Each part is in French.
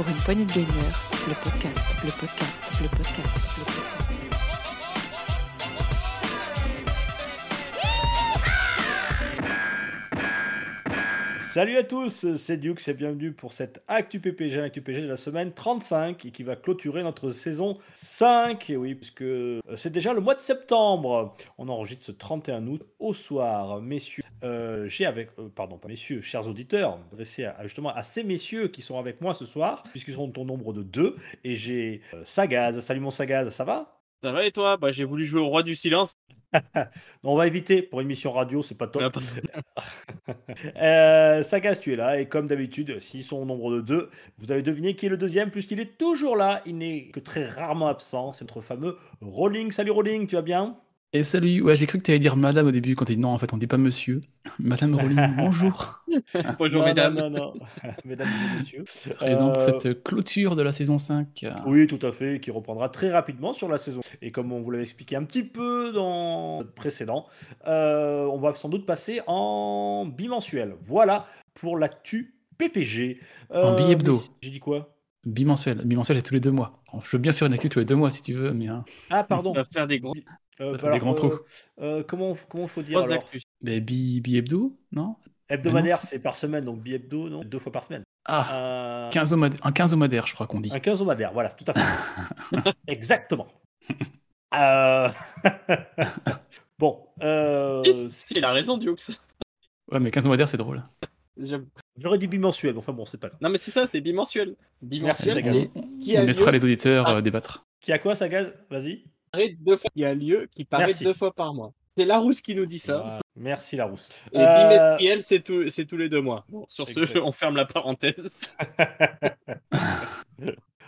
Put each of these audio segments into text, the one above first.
Pour une poignée de gamer, le podcast, le podcast, le podcast, le podcast. Salut à tous, c'est Duke et bienvenue pour cette Actu PPG, Actu PPG de la semaine 35 et qui va clôturer notre saison 5. Et oui, puisque euh, c'est déjà le mois de septembre. On enregistre ce 31 août au soir. Messieurs, euh, j'ai avec, euh, pardon, pas messieurs, chers auditeurs, adressés à, justement à ces messieurs qui sont avec moi ce soir, puisqu'ils sont au nombre de deux. Et j'ai Sagaz. Salut mon Sagaz, ça va? Ça va et toi? Bah j'ai voulu jouer au roi du silence. On va éviter pour une mission radio, c'est pas top. Ah, Euh, Sagaz, tu es là, et comme d'habitude, s'ils sont au nombre de deux, vous avez deviné qui est le deuxième, puisqu'il est toujours là, il n'est que très rarement absent, c'est notre fameux Rolling. Salut Rolling, tu vas bien? Et salut, ouais, j'ai cru que tu allais dire madame au début quand tu dit non, en fait, on dit pas monsieur. Madame Rowling, bonjour. Bonjour Non, mesdames. Non, non, non. mesdames et messieurs. Présent pour Euh, cette clôture de la saison 5. Oui, tout à fait, qui reprendra très rapidement sur la saison. Et comme on vous l'avait expliqué un petit peu dans le précédent, euh, on va sans doute passer en bimensuel. Voilà pour l'actu PPG. En bi-hebdo. J'ai dit quoi? Bimensuel. Bimensuel, c'est tous les deux mois. Je veux bien faire une actu tous les deux mois si tu veux, mais hein, Ah, pardon. On va faire des gros Euh, Ça fait alors, des grands trous. euh, comment comment faut dire alors mais bi, bi-hebdo, non? Hebdomadaire, non, c'est par semaine, donc bi-hebdo, non? Deux fois par semaine. Ah, Un, 15 un 15 homadaire, je crois qu'on dit. un quinzomadaire, voilà, tout à fait. Exactement. Euh, bon, euh, Il a raison Dukes. Ouais, mais 15 homadaire, c'est drôle. J'aurais dit bimensuel, enfin bon, c'est pas grave. Non mais c'est ça, c'est bimensuel. Bimensuel, On, qui a on laissera lieu- les auditeurs Ah. euh, débattre. Qui a quoi, ça gaz Vas-y. Paraît deux fois. Il y a lieu qui paraît Merci. deux fois par mois. C'est Larousse qui nous dit ça. Voilà. Merci Larousse. Et Euh, bimestriel, c'est tous c'est tous les deux mois. Bon, sur ce, Exact. on ferme la parenthèse.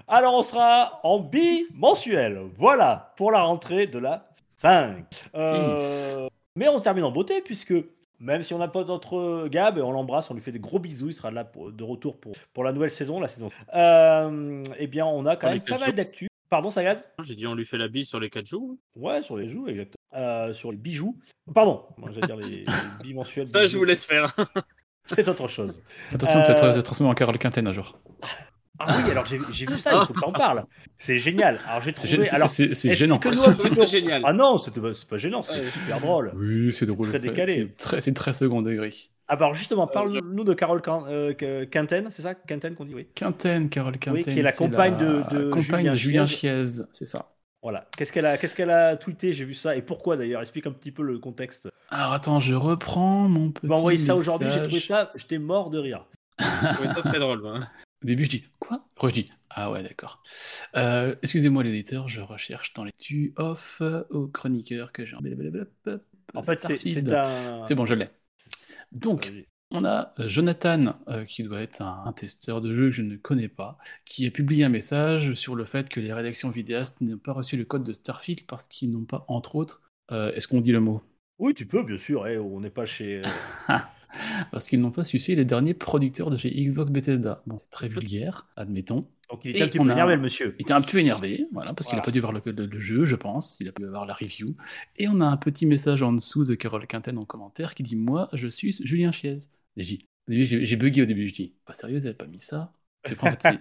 Alors on sera en bimensuel. Voilà pour la rentrée de la 5. Euh, mais on termine en beauté puisque même si on n'a pas notre Gab, on l'embrasse, on lui fait des gros bisous, il sera là pour- de retour pour, pour la nouvelle saison, la saison. Euh, eh bien on a quand On même pas mal d'actu. Pardon Sagaz? J'ai dit on lui fait la bise sur les 4 jours. Ouais, sur les joues, exactement. Euh, sur les bijoux. Pardon, moi j'allais dire les, les bimensuels. Ça, je bijoux. vous laisse faire. C'est autre chose. Attention, tu vas Euh, transformer en Carole Quinten un jour. Ah oui, alors j'ai j'ai vu ça, il faut que t'en parles. C'est génial. Alors j'ai C'est trouvé. c'est- gênant. Que nous, c'est génial. ah non, pas, c'est pas gênant, c'était Ouais. super drôle. Oui, c'est drôle. très c'est- décalé. C'est très, c'est très second degré. Ah bah alors justement, Euh, parle-nous de Carole euh, Quinten, c'est ça? Quinten qu'on dit, oui. Quinten, Carole Quinten. qui est la compagne de- de compagne Julien de Julien Chiez. C'est ça. Voilà. Qu'est-ce qu'elle a, qu'est-ce qu'elle a tweeté? J'ai vu ça. Et pourquoi d'ailleurs? Explique un petit peu le contexte. Alors attends, je reprends mon petit. M'as envoyé ça aujourd'hui, j'ai trouvé ça, j'étais mort de rire. Je trouvais ça très drôle. hein. Au début, je dis quoi? Après, je dis ah ouais, d'accord. Euh, Excusez-moi, l'éditeur, je recherche dans les tu off euh, au chroniqueur que j'ai. En fait, c'est, un. C'est bon, je l'ai. Donc, Vas-y. on a euh, Jonathan, euh, qui doit être un, un testeur de jeu que je ne connais pas, qui a publié un message sur le fait que les rédactions vidéastes n'ont pas reçu le code de Starfield parce qu'ils n'ont pas, entre autres, euh, est-ce qu'on dit le mot? Oui, tu peux, bien sûr. eh, on n'est pas chez. euh, Parce qu'ils n'ont pas sucé les derniers producteurs de chez Xbox Bethesda. Bon, c'est très vulgaire, admettons. Donc il était Et un petit on peu a- énervé, le monsieur. Il était un peu énervé, voilà, parce qu'il n'a pas dû voir le, le- le jeu, je pense. Il a pu avoir la review. Et on a un petit message en dessous de Carole Quinten en commentaire qui dit Moi, je suis Julien Chiez. J'ai- bugué au début. Je dis Pas sérieux, vous n'avez pas mis ça? Puis après, en fait,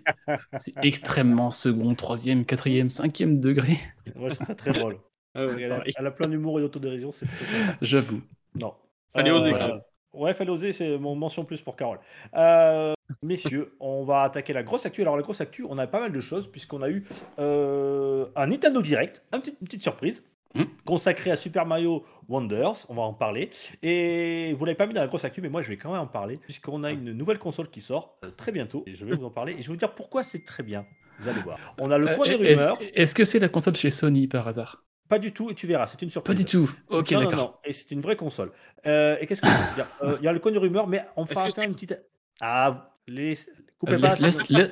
c'est- extrêmement second, troisième, quatrième, cinquième degré. Moi, je trouve ça très drôle. Ah ouais, Elle a, pareil. elle a plein d'humour et d'autodérision, c'est très sympa. J'avoue. Non. Fallait oser, voilà. Ouais, fallait oser, c'est mon mention plus pour Carole. Euh, messieurs, on va attaquer la grosse actu. Alors, la grosse actu, on a pas mal de choses, puisqu'on a eu euh, un Nintendo Direct, une petite surprise, Hmm. consacré à Super Mario Wonders. On va en parler. Et vous l'avez pas mis dans la grosse actu, mais moi, je vais quand même en parler, puisqu'on a une nouvelle console qui sort euh, très bientôt. Et je vais vous en parler. Et je vais vous dire pourquoi c'est très bien. Vous allez voir. On a le coin des Est-ce rumeurs. est-ce que c'est la console chez Sony par hasard? Pas du tout, et tu verras, c'est une surprise. Pas du tout. Ok, non, non, d'accord. non, et c'est une vraie console. Euh, et qu'est-ce que je veux dire? Euh, Il y a le coin de rumeur, mais on fera une petite. Ah, Euh, pas,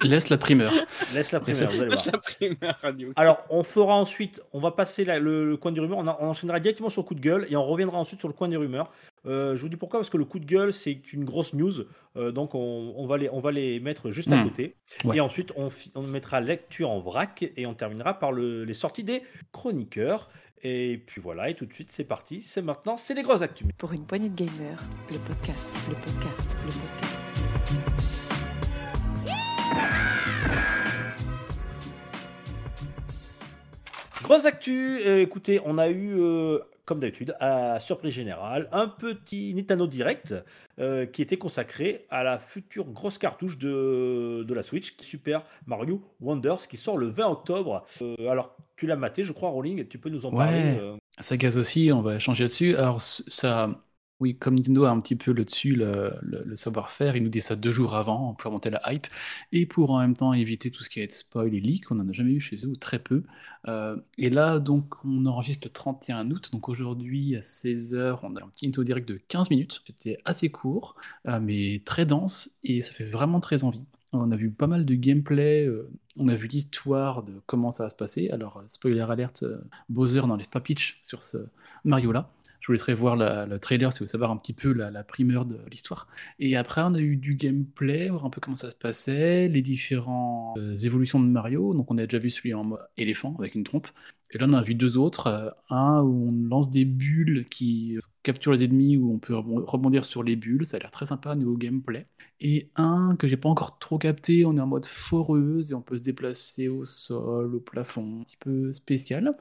laisse, la primeur. laisse la laisse première, vous allez voir. La primaire radio. Alors, on fera ensuite, on va passer la- le, le coin du rumeur, on, en- on enchaînera directement sur le coup de gueule et on reviendra ensuite sur le coin des rumeurs. Euh, je vous dis pourquoi, parce que le coup de gueule, c'est une grosse news, euh, donc on, on va les, on va les mettre juste à Hmm. côté. Ouais. Et ensuite, on, mettra lecture en vrac et on terminera par le- les sorties des chroniqueurs. Et puis voilà, et tout de suite, c'est parti. C'est maintenant, c'est les grosses actus. Pour une poignée de gamers, le podcast, le podcast, le podcast. Grosse actu, euh, écoutez, on a eu, euh, comme d'habitude, à surprise générale, un petit Nintendo Direct euh, qui était consacré à la future grosse cartouche de, de la Switch, Super Mario Wonders, qui sort le 20 octobre. Euh, alors, tu l'as maté, je crois, Rolling, tu peux nous en parler Ouais. euh, Ça gaz aussi, on va changer là-dessus. Alors, ça, oui, comme Nintendo a un petit peu le dessus, le, savoir-faire, il nous dit ça deux jours avant pour monter la hype et pour en même temps éviter tout ce qui est spoil et leak. On n'en a jamais eu chez eux, ou très peu. Euh, et là, donc, on enregistre le 31 août. Donc, aujourd'hui, à 16h, on a un petit Nintendo Direct de 15 minutes. C'était assez court, euh, mais très dense et ça fait vraiment très envie. On a vu pas mal de gameplay, euh, on a vu l'histoire de comment ça va se passer. Alors, spoiler alerte, Bowser n'enlève pas Peach sur ce Mario-là. Je vous laisserai voir le trailer si vous voulez savoir un petit peu la, primeur de l'histoire. Et après, on a eu du gameplay, voir un peu comment ça se passait, les différentes euh, évolutions de Mario. Donc, on a déjà vu celui en mode éléphant avec une trompe. Et là, on a vu deux autres. euh, un où on lance des bulles qui euh, capturent les ennemis, où on peut rebon- rebondir sur les bulles. Ça a l'air très sympa niveau gameplay. Et un que j'ai pas encore trop capté, on est en mode foreuse et on peut se déplacer au sol, au plafond, un petit peu spécial.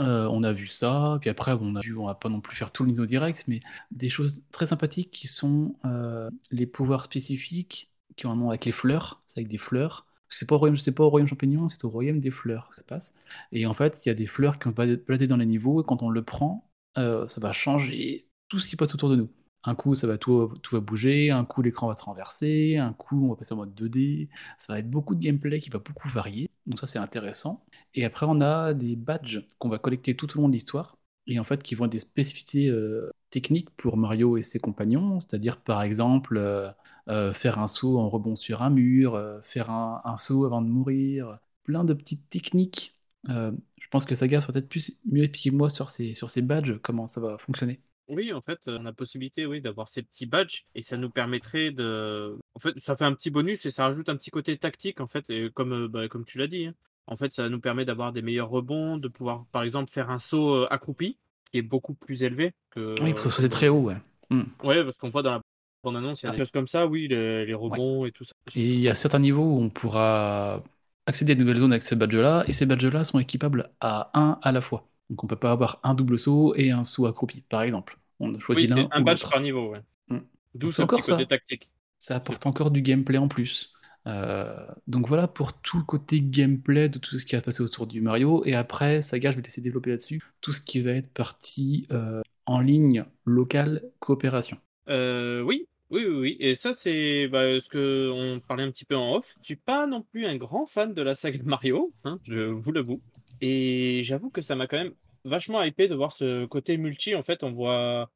Euh, on a vu ça, puis après on a vu, on va pas non plus faire tout le Nintendo Direct, mais des choses très sympathiques qui sont euh, les pouvoirs spécifiques qui ont un nom avec les fleurs, c'est avec des fleurs. C'est pas au royaume, pas au royaume champignon, c'est au royaume des fleurs que ça se passe. Et en fait, il y a des fleurs qui ont baladé dans les niveaux, et quand on le prend, euh, ça va changer tout ce qui passe autour de nous. Un coup, ça va tout, tout va bouger, un coup, l'écran va se renverser, un coup, on va passer en mode 2D. Ça va être beaucoup de gameplay qui va beaucoup varier. Donc ça, c'est intéressant. Et après, on a des badges qu'on va collecter tout au long de l'histoire. Et en fait, qui vont être des spécificités euh, techniques pour Mario et ses compagnons. C'est-à-dire, par exemple, euh, euh, faire un saut en rebond sur un mur, faire un, saut avant de mourir. Plein de petites techniques. Je pense que Saga soit peut-être plus mieux expliquer que moi sur ces, sur ces badges, comment ça va fonctionner. Oui, en fait, on a la possibilité oui, d'avoir ces petits badges et ça nous permettrait de. En fait, ça fait un petit bonus et ça rajoute un petit côté tactique, en fait, et comme, euh, bah, comme tu l'as dit. hein. En fait, ça nous permet d'avoir des meilleurs rebonds, de pouvoir, par exemple, faire un saut euh, accroupi, qui est beaucoup plus élevé que. Oui, parce que c'est très haut, ouais. Hmm. Ouais, parce qu'on voit dans la bande-annonce, il y a Ah. des choses comme ça, oui, les, les rebonds et tout ça. Et il y a certains niveaux où on pourra accéder à de nouvelles zones avec ces badges-là, et ces badges-là sont équipables à un à la fois. Donc on peut pas avoir un double saut et un saut accroupi, par exemple. On choisit Oui, c'est l'un un l'autre. par niveau, ouais. Mm. D'où ce c'est encore petit côté ça. tactique. Ça apporte encore du gameplay en plus. Euh, donc voilà pour tout le côté gameplay de tout ce qui va passer autour du Mario. Et après, Saga, je vais laisser développer là-dessus, tout ce qui va être partie euh, en ligne, locale, coopération. Euh, oui, oui, oui, oui. Et ça, c'est bah, ce que on parlait un petit peu en off. Je suis pas non plus un grand fan de la saga Mario, hein, je vous l'avoue. Et j'avoue que ça m'a quand même vachement hypé de voir ce côté multi. En fait, on voit.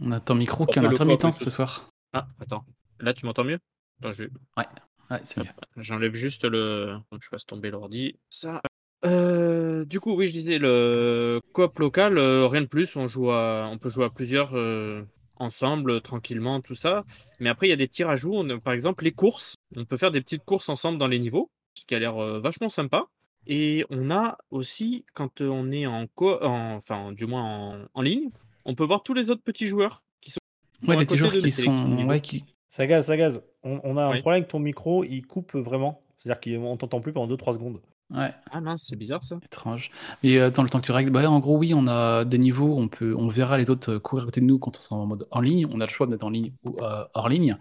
On a ton micro qui a intermittence ce soir. Ah, attends. Là, tu m'entends mieux? Attends, je... Ouais, c'est mieux. J'enlève juste le. Donc, je fasse tomber l'ordi. Ça. Euh, du coup, oui, je disais le coop local, euh, rien de plus. On joue à... on peut jouer à plusieurs euh, ensemble, tranquillement, tout ça. Mais après, il y a des petits rajouts. On par exemple, les courses. On peut faire des petites courses ensemble dans les niveaux, ce qui a l'air euh, vachement sympa. Et on a aussi, quand on est en co, en- enfin, du moins en, en ligne, on peut voir tous les autres petits joueurs qui sont. Ouais, à des petits côté joueurs de qui sont. Ouais, qui... Sagaz, Sagaz, on, on a un problème avec ton micro, il coupe vraiment. C'est-à-dire qu'on t'entend plus pendant 2-3 secondes. Ouais, Ah mince, c'est bizarre ça. étrange. Mais euh, attends, le temps que tu règles. Bah, en gros, oui, on a des niveaux, on, peut, on verra les autres euh, courir à côté de nous quand on sera en mode en ligne. On a le choix d'être en ligne ou euh, hors ligne.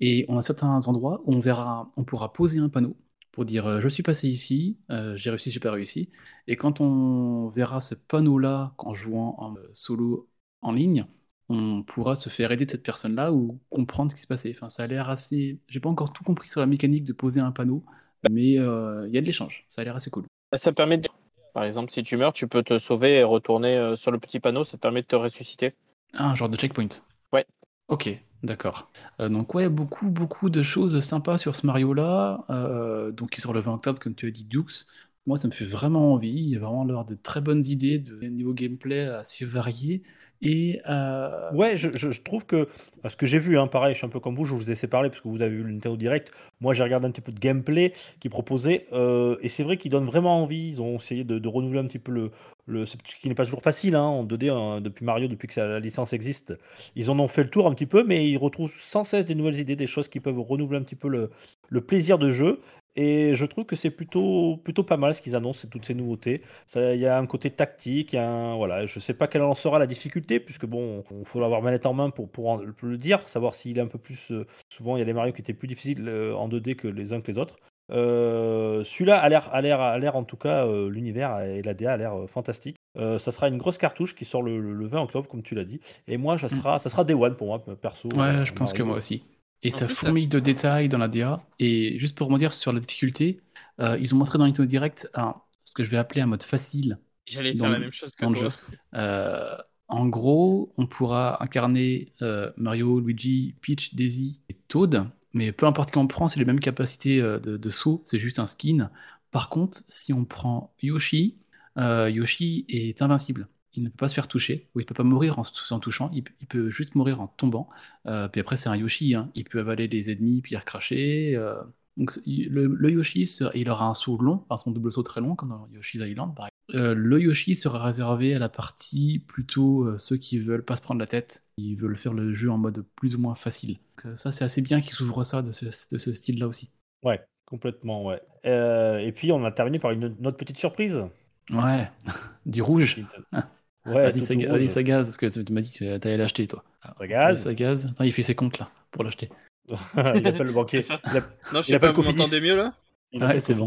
Et on a certains endroits où on, verra, on pourra poser un panneau pour dire euh, je suis passé ici, euh, j'ai réussi, j'ai pas réussi. Et quand on verra ce panneau-là en jouant en euh, solo en ligne, on pourra se faire aider de cette personne-là ou comprendre ce qui s'est passé. Enfin, ça a l'air assez. J'ai pas encore tout compris sur la mécanique de poser un panneau, mais euh, il y a de l'échange. Ça a l'air assez cool. Ça permet de. Par exemple, si tu meurs, tu peux te sauver et retourner sur le petit panneau, ça te permet de te ressusciter. Ah, un genre de checkpoint. Ouais. Ok, d'accord. Euh, donc ouais, beaucoup, beaucoup de choses sympas sur ce Mario-là. Euh, donc il sort le 20 octobre, comme tu as dit, Dukes. Moi, ça me fait vraiment envie. Il y a vraiment l'air de très bonnes idées de niveau gameplay assez varié. Et euh, Ouais, je, trouve que ce que j'ai vu, hein, pareil, je suis un peu comme vous, je vous ai laissé parler parce que vous avez vu le Nintendo Direct. Moi, j'ai regardé un petit peu de gameplay qu'ils proposaient euh, et c'est vrai qu'ils donnent vraiment envie. Ils ont essayé de, renouveler un petit peu le, ce qui n'est pas toujours facile hein, en 2D hein, depuis Mario, depuis que la licence existe. Ils en ont fait le tour un petit peu, mais ils retrouvent sans cesse des nouvelles idées, des choses qui peuvent renouveler un petit peu le plaisir de jeu. Et je trouve que c'est plutôt, plutôt pas mal ce qu'ils annoncent, toutes ces nouveautés. Il y a un côté tactique, il y a un- voilà, je sais pas quelle en sera la difficulté, puisque bon, il faut l'avoir manette en main pour, pour, en- pour le dire, savoir s'il est un peu plus. euh, souvent, il y a des Mario qui étaient plus difficiles euh, en 2D que les uns que les autres. Euh, Celui-là a l'air, a l'air, a l'air en tout cas, euh, l'univers et la DA a l'air fantastique. Ça sera une grosse cartouche qui sort le, le 20 octobre, comme tu l'as dit. Et moi, ça sera, ça sera Day One pour moi, perso. Ouais, je pense que moi aussi. Et En ça fourmille de détails dans la DA. Et juste pour dire sur la difficulté, euh, ils ont montré dans Nintendo Direct un, ce que je vais appeler un mode facile J'allais faire la même chose que toi. jeu. Euh, en gros, on pourra incarner euh, Mario, Luigi, Peach, Daisy et Toad, mais peu importe qui on prend, c'est les mêmes capacités de, de saut, c'est juste un skin. Par contre, si on prend Yoshi, Yoshi est invincible. Il ne peut pas se faire toucher, ou il ne peut pas mourir en, se- en touchant, il, il peut juste mourir en tombant. Euh, puis après, c'est un Yoshi, hein. il peut avaler les ennemis, puis les recracher. euh. Donc le, le Yoshi, il aura un saut long, enfin son double saut très long, comme dans Yoshi's Island, par exemple. Euh, le Yoshi sera réservé à la partie plutôt euh, ceux qui veulent pas se prendre la tête, qui veulent faire le jeu en mode plus ou moins facile. Donc, ça, c'est assez bien qu'ils s'ouvrent ça de ce, de ce style-là aussi. Ouais, complètement, ouais. Et puis, on a terminé par une, une autre petite surprise. Ouais, du rouge. Ouais, rouge. ça gaz, parce que tu m'as dit que t'allais l'acheter, toi. Ça gaz. Ça gaz. Attends, il fait ses comptes là, pour l'acheter. il appelle le banquier. Il, app- Non, je Il sais pas, vous m'entendez mieux là? Il Ouais, c'est bon.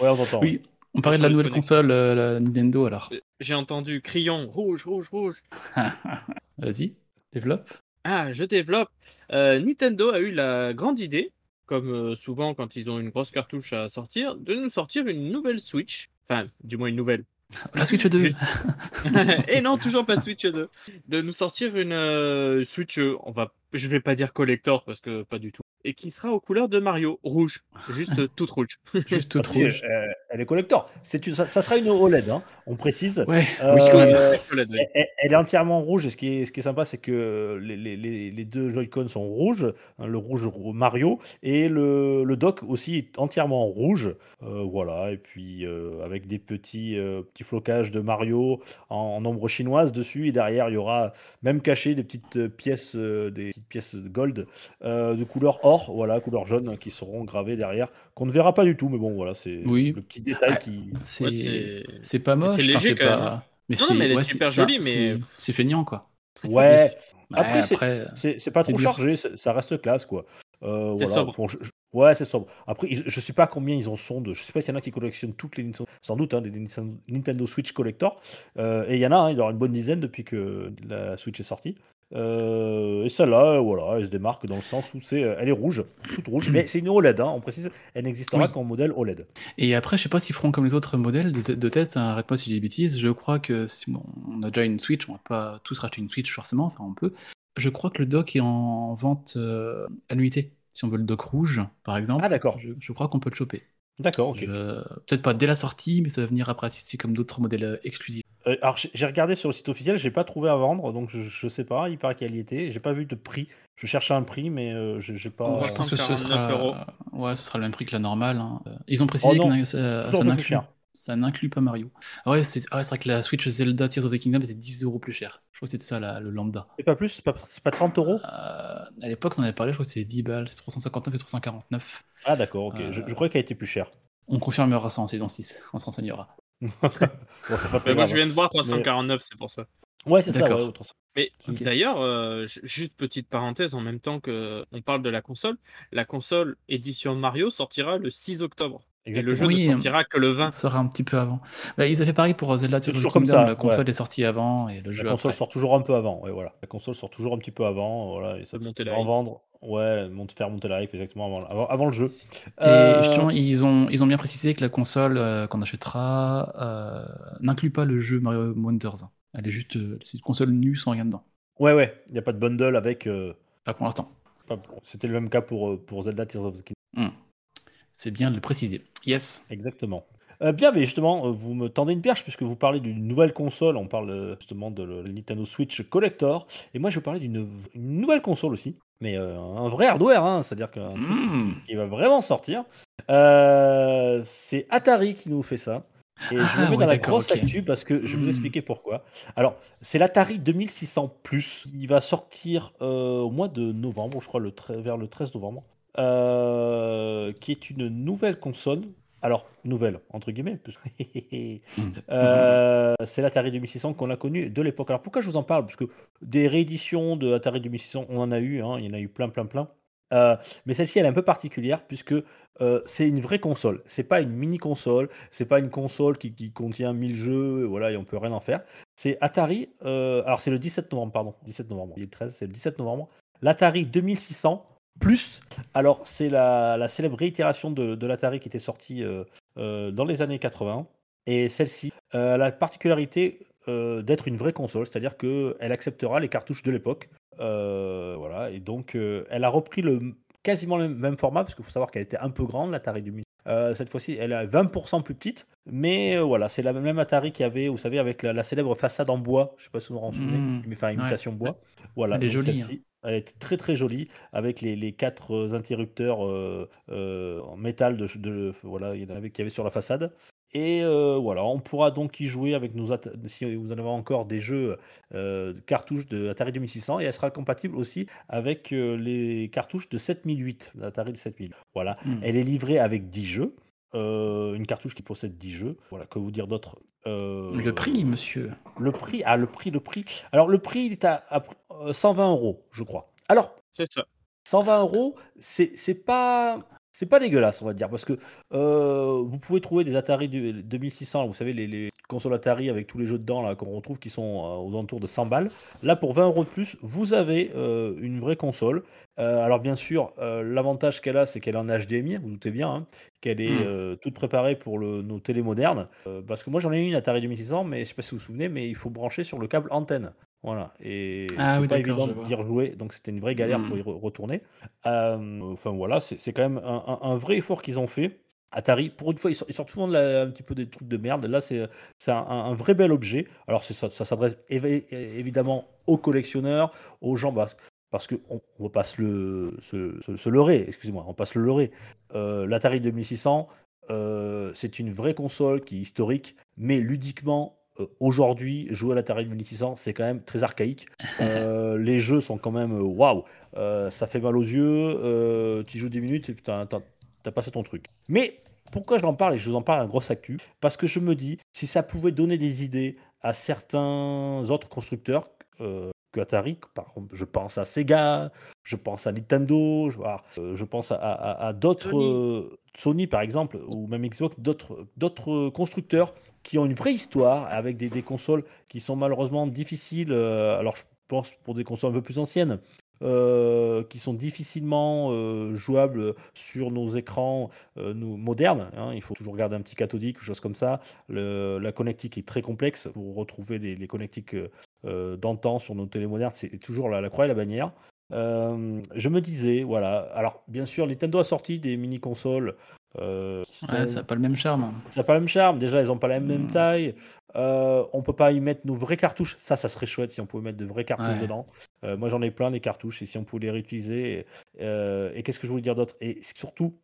Ouais, on t'entend. Oui, on parlait de la nouvelle console, euh, la Nintendo, alors. J'ai entendu crayon rouge, rouge, rouge. Vas-y, développe. Ah, je développe. Euh, Nintendo a eu la grande idée, comme euh, souvent quand ils ont une grosse cartouche à sortir, de nous sortir une nouvelle Switch. Enfin, du moins une nouvelle. La Switch 2 Juste- Et non, toujours pas de Switch 2. De nous sortir une euh, Switch, on va, je vais pas dire collector parce que pas du tout. Et qui sera aux couleurs de Mario, rouge. Juste toute rouge. Juste toute rouge. euh, elle est collector. C'est une- ça, ça sera une OLED, hein, on précise. Ouais, Euh, oui, quand même. OLED, oui. Elle, est entièrement rouge et ce qui est, ce qui est sympa, c'est que les, les- les- deux Joy-Con sont rouges, hein, le rouge rou- Mario et le, le dock aussi est entièrement rouge. Euh, voilà, et puis euh, avec des petits, euh, petits flocages de Mario en, en ombre chinoise dessus et derrière il y aura même caché des petites pièces, euh, des petites pièces de gold euh, de couleur or, voilà, couleur jaune qui seront gravées derrière, qu'on ne verra pas du tout, mais bon voilà, c'est Oui. le petit détail Ah, qui. C'est Ouais, c'est- c'est pas moche, c'est léger quand pas. Mais Non, c'est mais elle est ouais, super jolie, c'est- mais- c'est feignant quoi. Ouais. Ouais, Après, c'est- après, c'est pas trop chargé, ça reste classe quoi. Euh, C'est voilà, sobre. pour- je- je- ouais, c'est sobre. Après, je sais pas combien ils en sont de. Je sais pas s'il y en a qui collectionnent toutes les Nintendo- sans doute hein, des Nintendo Nintendo Switch Collector. Euh, et il y en a, hein, il y aura une bonne dizaine depuis que la Switch est sortie. Euh, et celle-là, euh, voilà, elle se démarque dans le sens où c'est, euh, elle est rouge, toute rouge, mais c'est une OLED, hein, on précise, elle n'existera Oui. qu'en modèle OLED. Et après, je sais pas s'ils feront comme les autres modèles de, de tête, hein, arrête-moi si j'ai des bêtises. Je crois que si bon, on a déjà une Switch, on va pas tous racheter une Switch forcément, enfin on peut. Je crois que le dock est en vente annuité. Si on veut le dock rouge, par exemple, Ah, d'accord. je, je crois qu'on peut le choper. D'accord, ok. Peut-être pas dès la sortie, mais ça va venir après assister comme d'autres modèles exclusifs. Euh, alors j'ai regardé sur le site officiel, j'ai pas trouvé à vendre, donc je, je sais pas, il paraît qu'elle y était. J'ai pas vu de prix. Je cherchais un prix, mais euh, j'ai pas. Oh, je pense que ce 149 sera, euros. ouais, ce sera le même prix que la normale. hein. Euh, Ils ont précisé Oh que ça, ça n'inclut cher. ça n'inclut pas Mario. Ah ouais, c'est ah ouais, vrai que la Switch Zelda Tears of the Kingdom était 10 euros plus cher. Je crois que c'était ça la- le lambda. C'est pas plus, c'est pas, pas 30 euros? Euh, à l'époque, on en avait parlé, je crois que c'était 10 balles, c'est 359 et 349. Ah d'accord, ok. Je, je croyais qu'elle était plus chère. On confirmera ça en saison 6, on se renseignera. Bon, pas Mais moi, je viens de voir 349, c'est pour ça. Ouais, c'est ça. Ouais, Mais Ok. d'ailleurs, euh, ju- juste petite parenthèse, en même temps que on parle de la console, la console édition Mario sortira le 6 octobre. Et le jeu Oui, ne sortira que le 20. Ça sera un petit peu avant. Bah, ils avaient fait pareil pour Zelda Tears of the toujours comme Kingdom, ça, la console ouais. est sortie avant et le jeu La console après. sort toujours un peu avant. Ouais, voilà. La console sort toujours un petit peu avant. Voilà. Et ça De monter peut en vendre. Ouais, monte, faire monter la hype exactement avant, avant, avant le jeu. Et Euh, justement, ils ont, ils ont bien précisé que la console euh, qu'on achètera euh, n'inclut pas le jeu Mario Wonders. Elle est juste, c'est une console nue sans rien dedans. Ouais, ouais. Il n'y a pas de bundle avec. Pas pour l'instant. C'était le même cas pour, pour Zelda Tears of the Kingdom. Hmm. C'est bien de le préciser. Yes. Exactement. Euh, bien, mais justement, vous me tendez une perche puisque vous parlez d'une nouvelle console. On parle justement de le Nintendo Switch Collector. Et moi, je vais parler d'une une nouvelle console aussi. Mais euh, un vrai hardware, hein, c'est-à-dire qu'un truc qui va vraiment sortir. Euh, c'est Atari qui nous fait ça. Et je Ah, vous mets ouais, dans la grosse ok. actu parce que je vais vous Hmm. expliquer pourquoi. Alors, c'est l'Atari 2600 Plus. Il va sortir euh, au mois de novembre, je crois, le vers le 13 novembre. qui est une nouvelle console. Alors, nouvelle, entre guillemets. Euh, c'est l'Atari 2600 qu'on a connu de l'époque. Alors, pourquoi je vous en parle? Parce que des rééditions de Atari 2600, on en a eu. hein, il y en a eu plein, plein, plein. Euh, mais celle-ci, elle est un peu particulière puisque euh, c'est une vraie console. C'est pas une mini console. C'est pas une console qui, qui contient 1000 jeux. et Voilà, et on peut rien en faire. C'est Atari. alors c'est le 17 novembre, pardon. 17 novembre. Il est le 13, c'est le 17 novembre. L'Atari 2600 plus. Alors c'est la, la célèbre réitération de, de l'Atari qui était sortie euh, euh, dans les années 80. Et celle-ci euh, a la particularité d'être une vraie console, c'est-à-dire qu'elle acceptera les cartouches de l'époque. Voilà, et donc elle a repris le quasiment le même format, parce qu'il faut savoir qu'elle était un peu grande, l'Atari 2000. Euh, cette fois-ci, elle est 20% plus petite, mais euh, voilà, c'est la même Atari qu'il y avait, vous savez, avec la, la célèbre façade en bois, je sais pas si vous vous en souvenez, Mm. qui fait imitation bois. Voilà, Elle est jolie, celle-ci, Elle est très très jolie, avec les, les quatre euh, interrupteurs euh, euh, en métal de, de- voilà, il y en avait qu'il y avait sur la façade. Et euh, voilà, on pourra donc y jouer avec nos si vous en avez encore des jeux cartouches de Atari 2600 et elle sera compatible aussi avec les cartouches de 7008, l'Atari de 7000. Voilà, Mm. elle est livrée avec 10 jeux, euh, une cartouche qui possède 10 jeux. Voilà, que vous dire d'autre Euh, Le prix, monsieur. Le prix, ah le prix, le prix. Alors le prix, il est à, à, euh, 120 euros, je crois. Alors, C'est ça. 120 euros, c'est c'est pas c'est pas dégueulasse, on va dire, parce que euh, vous pouvez trouver des Atari du- 2600, vous savez les, les consoles Atari avec tous les jeux dedans là qu'on retrouve qui sont euh, aux alentours de 100 balles. Là, pour 20 euros de plus, vous avez euh, une vraie console. Alors bien sûr, l'avantage qu'elle a, c'est qu'elle est en HDMI, vous doutez bien, hein, qu'elle est Mm. euh, toute préparée pour le- nos télés modernes. Parce que moi j'en ai une Atari 2600, mais je sais pas si vous vous souvenez, mais il faut brancher sur le câble antenne. Voilà, et Ah c'est oui, pas d'accord, évident je vois. d'y rejouer, donc c'était une vraie galère pour y re- retourner. Euh, enfin voilà, c'est c'est quand même un, un- un vrai effort qu'ils ont fait. Atari, pour une fois, ils sortent, ils sortent souvent de la- un petit peu des trucs de merde. Là, c'est c'est un, un vrai bel objet. Alors, c'est ça, ça s'adresse évi- évidemment aux collectionneurs, aux gens, parce, parce qu'on ne va pas se, le, se, se- se leurrer, excusez-moi, on va pas se le leurrer. Euh, L'Atari 2600, euh, c'est une vraie console qui est historique, mais ludiquement, euh, aujourd'hui, jouer à l'Atari 2600, c'est quand même très archaïque. Euh, les jeux sont quand même euh, waouh, ça fait mal aux yeux. tu joues 10 minutes et puis t'as t'as- t'as passé ton truc. Mais pourquoi je en parle et je vous en parle un gros actu? Parce que je me dis, si ça pouvait donner des idées à certains autres constructeurs que Atari, par exemple, je pense à Sega, je pense à Nintendo, je, je pense à, à- à d'autres Sony. Sony par exemple, ou même Xbox, d'autres d'autres constructeurs qui ont une vraie histoire avec des, consoles qui sont malheureusement difficiles. euh, alors je pense pour des consoles un peu plus anciennes. euh, qui sont difficilement euh, jouables sur nos écrans modernes. hein. Il faut toujours garder un petit cathodique chose comme ça. La connectique est très complexe. Pour retrouver les, connectiques d'antan sur nos télé modernes, c'est toujours la, la croix et la bannière. Je me disais, voilà. Alors, bien sûr, Nintendo a sorti des mini-consoles. Euh, Ouais, ça n'a pas le même charme. ça n'a pas le même charme. Déjà, elles n'ont pas la même Hmm. taille. Euh, on peut pas y mettre nos vraies cartouches. Ça, ça serait chouette si on pouvait mettre de vraies cartouches Ouais. dedans. Euh, moi, j'en ai plein des cartouches et si on pouvait les réutiliser. euh, et qu'est-ce que je voulais dire d'autre? Et surtout,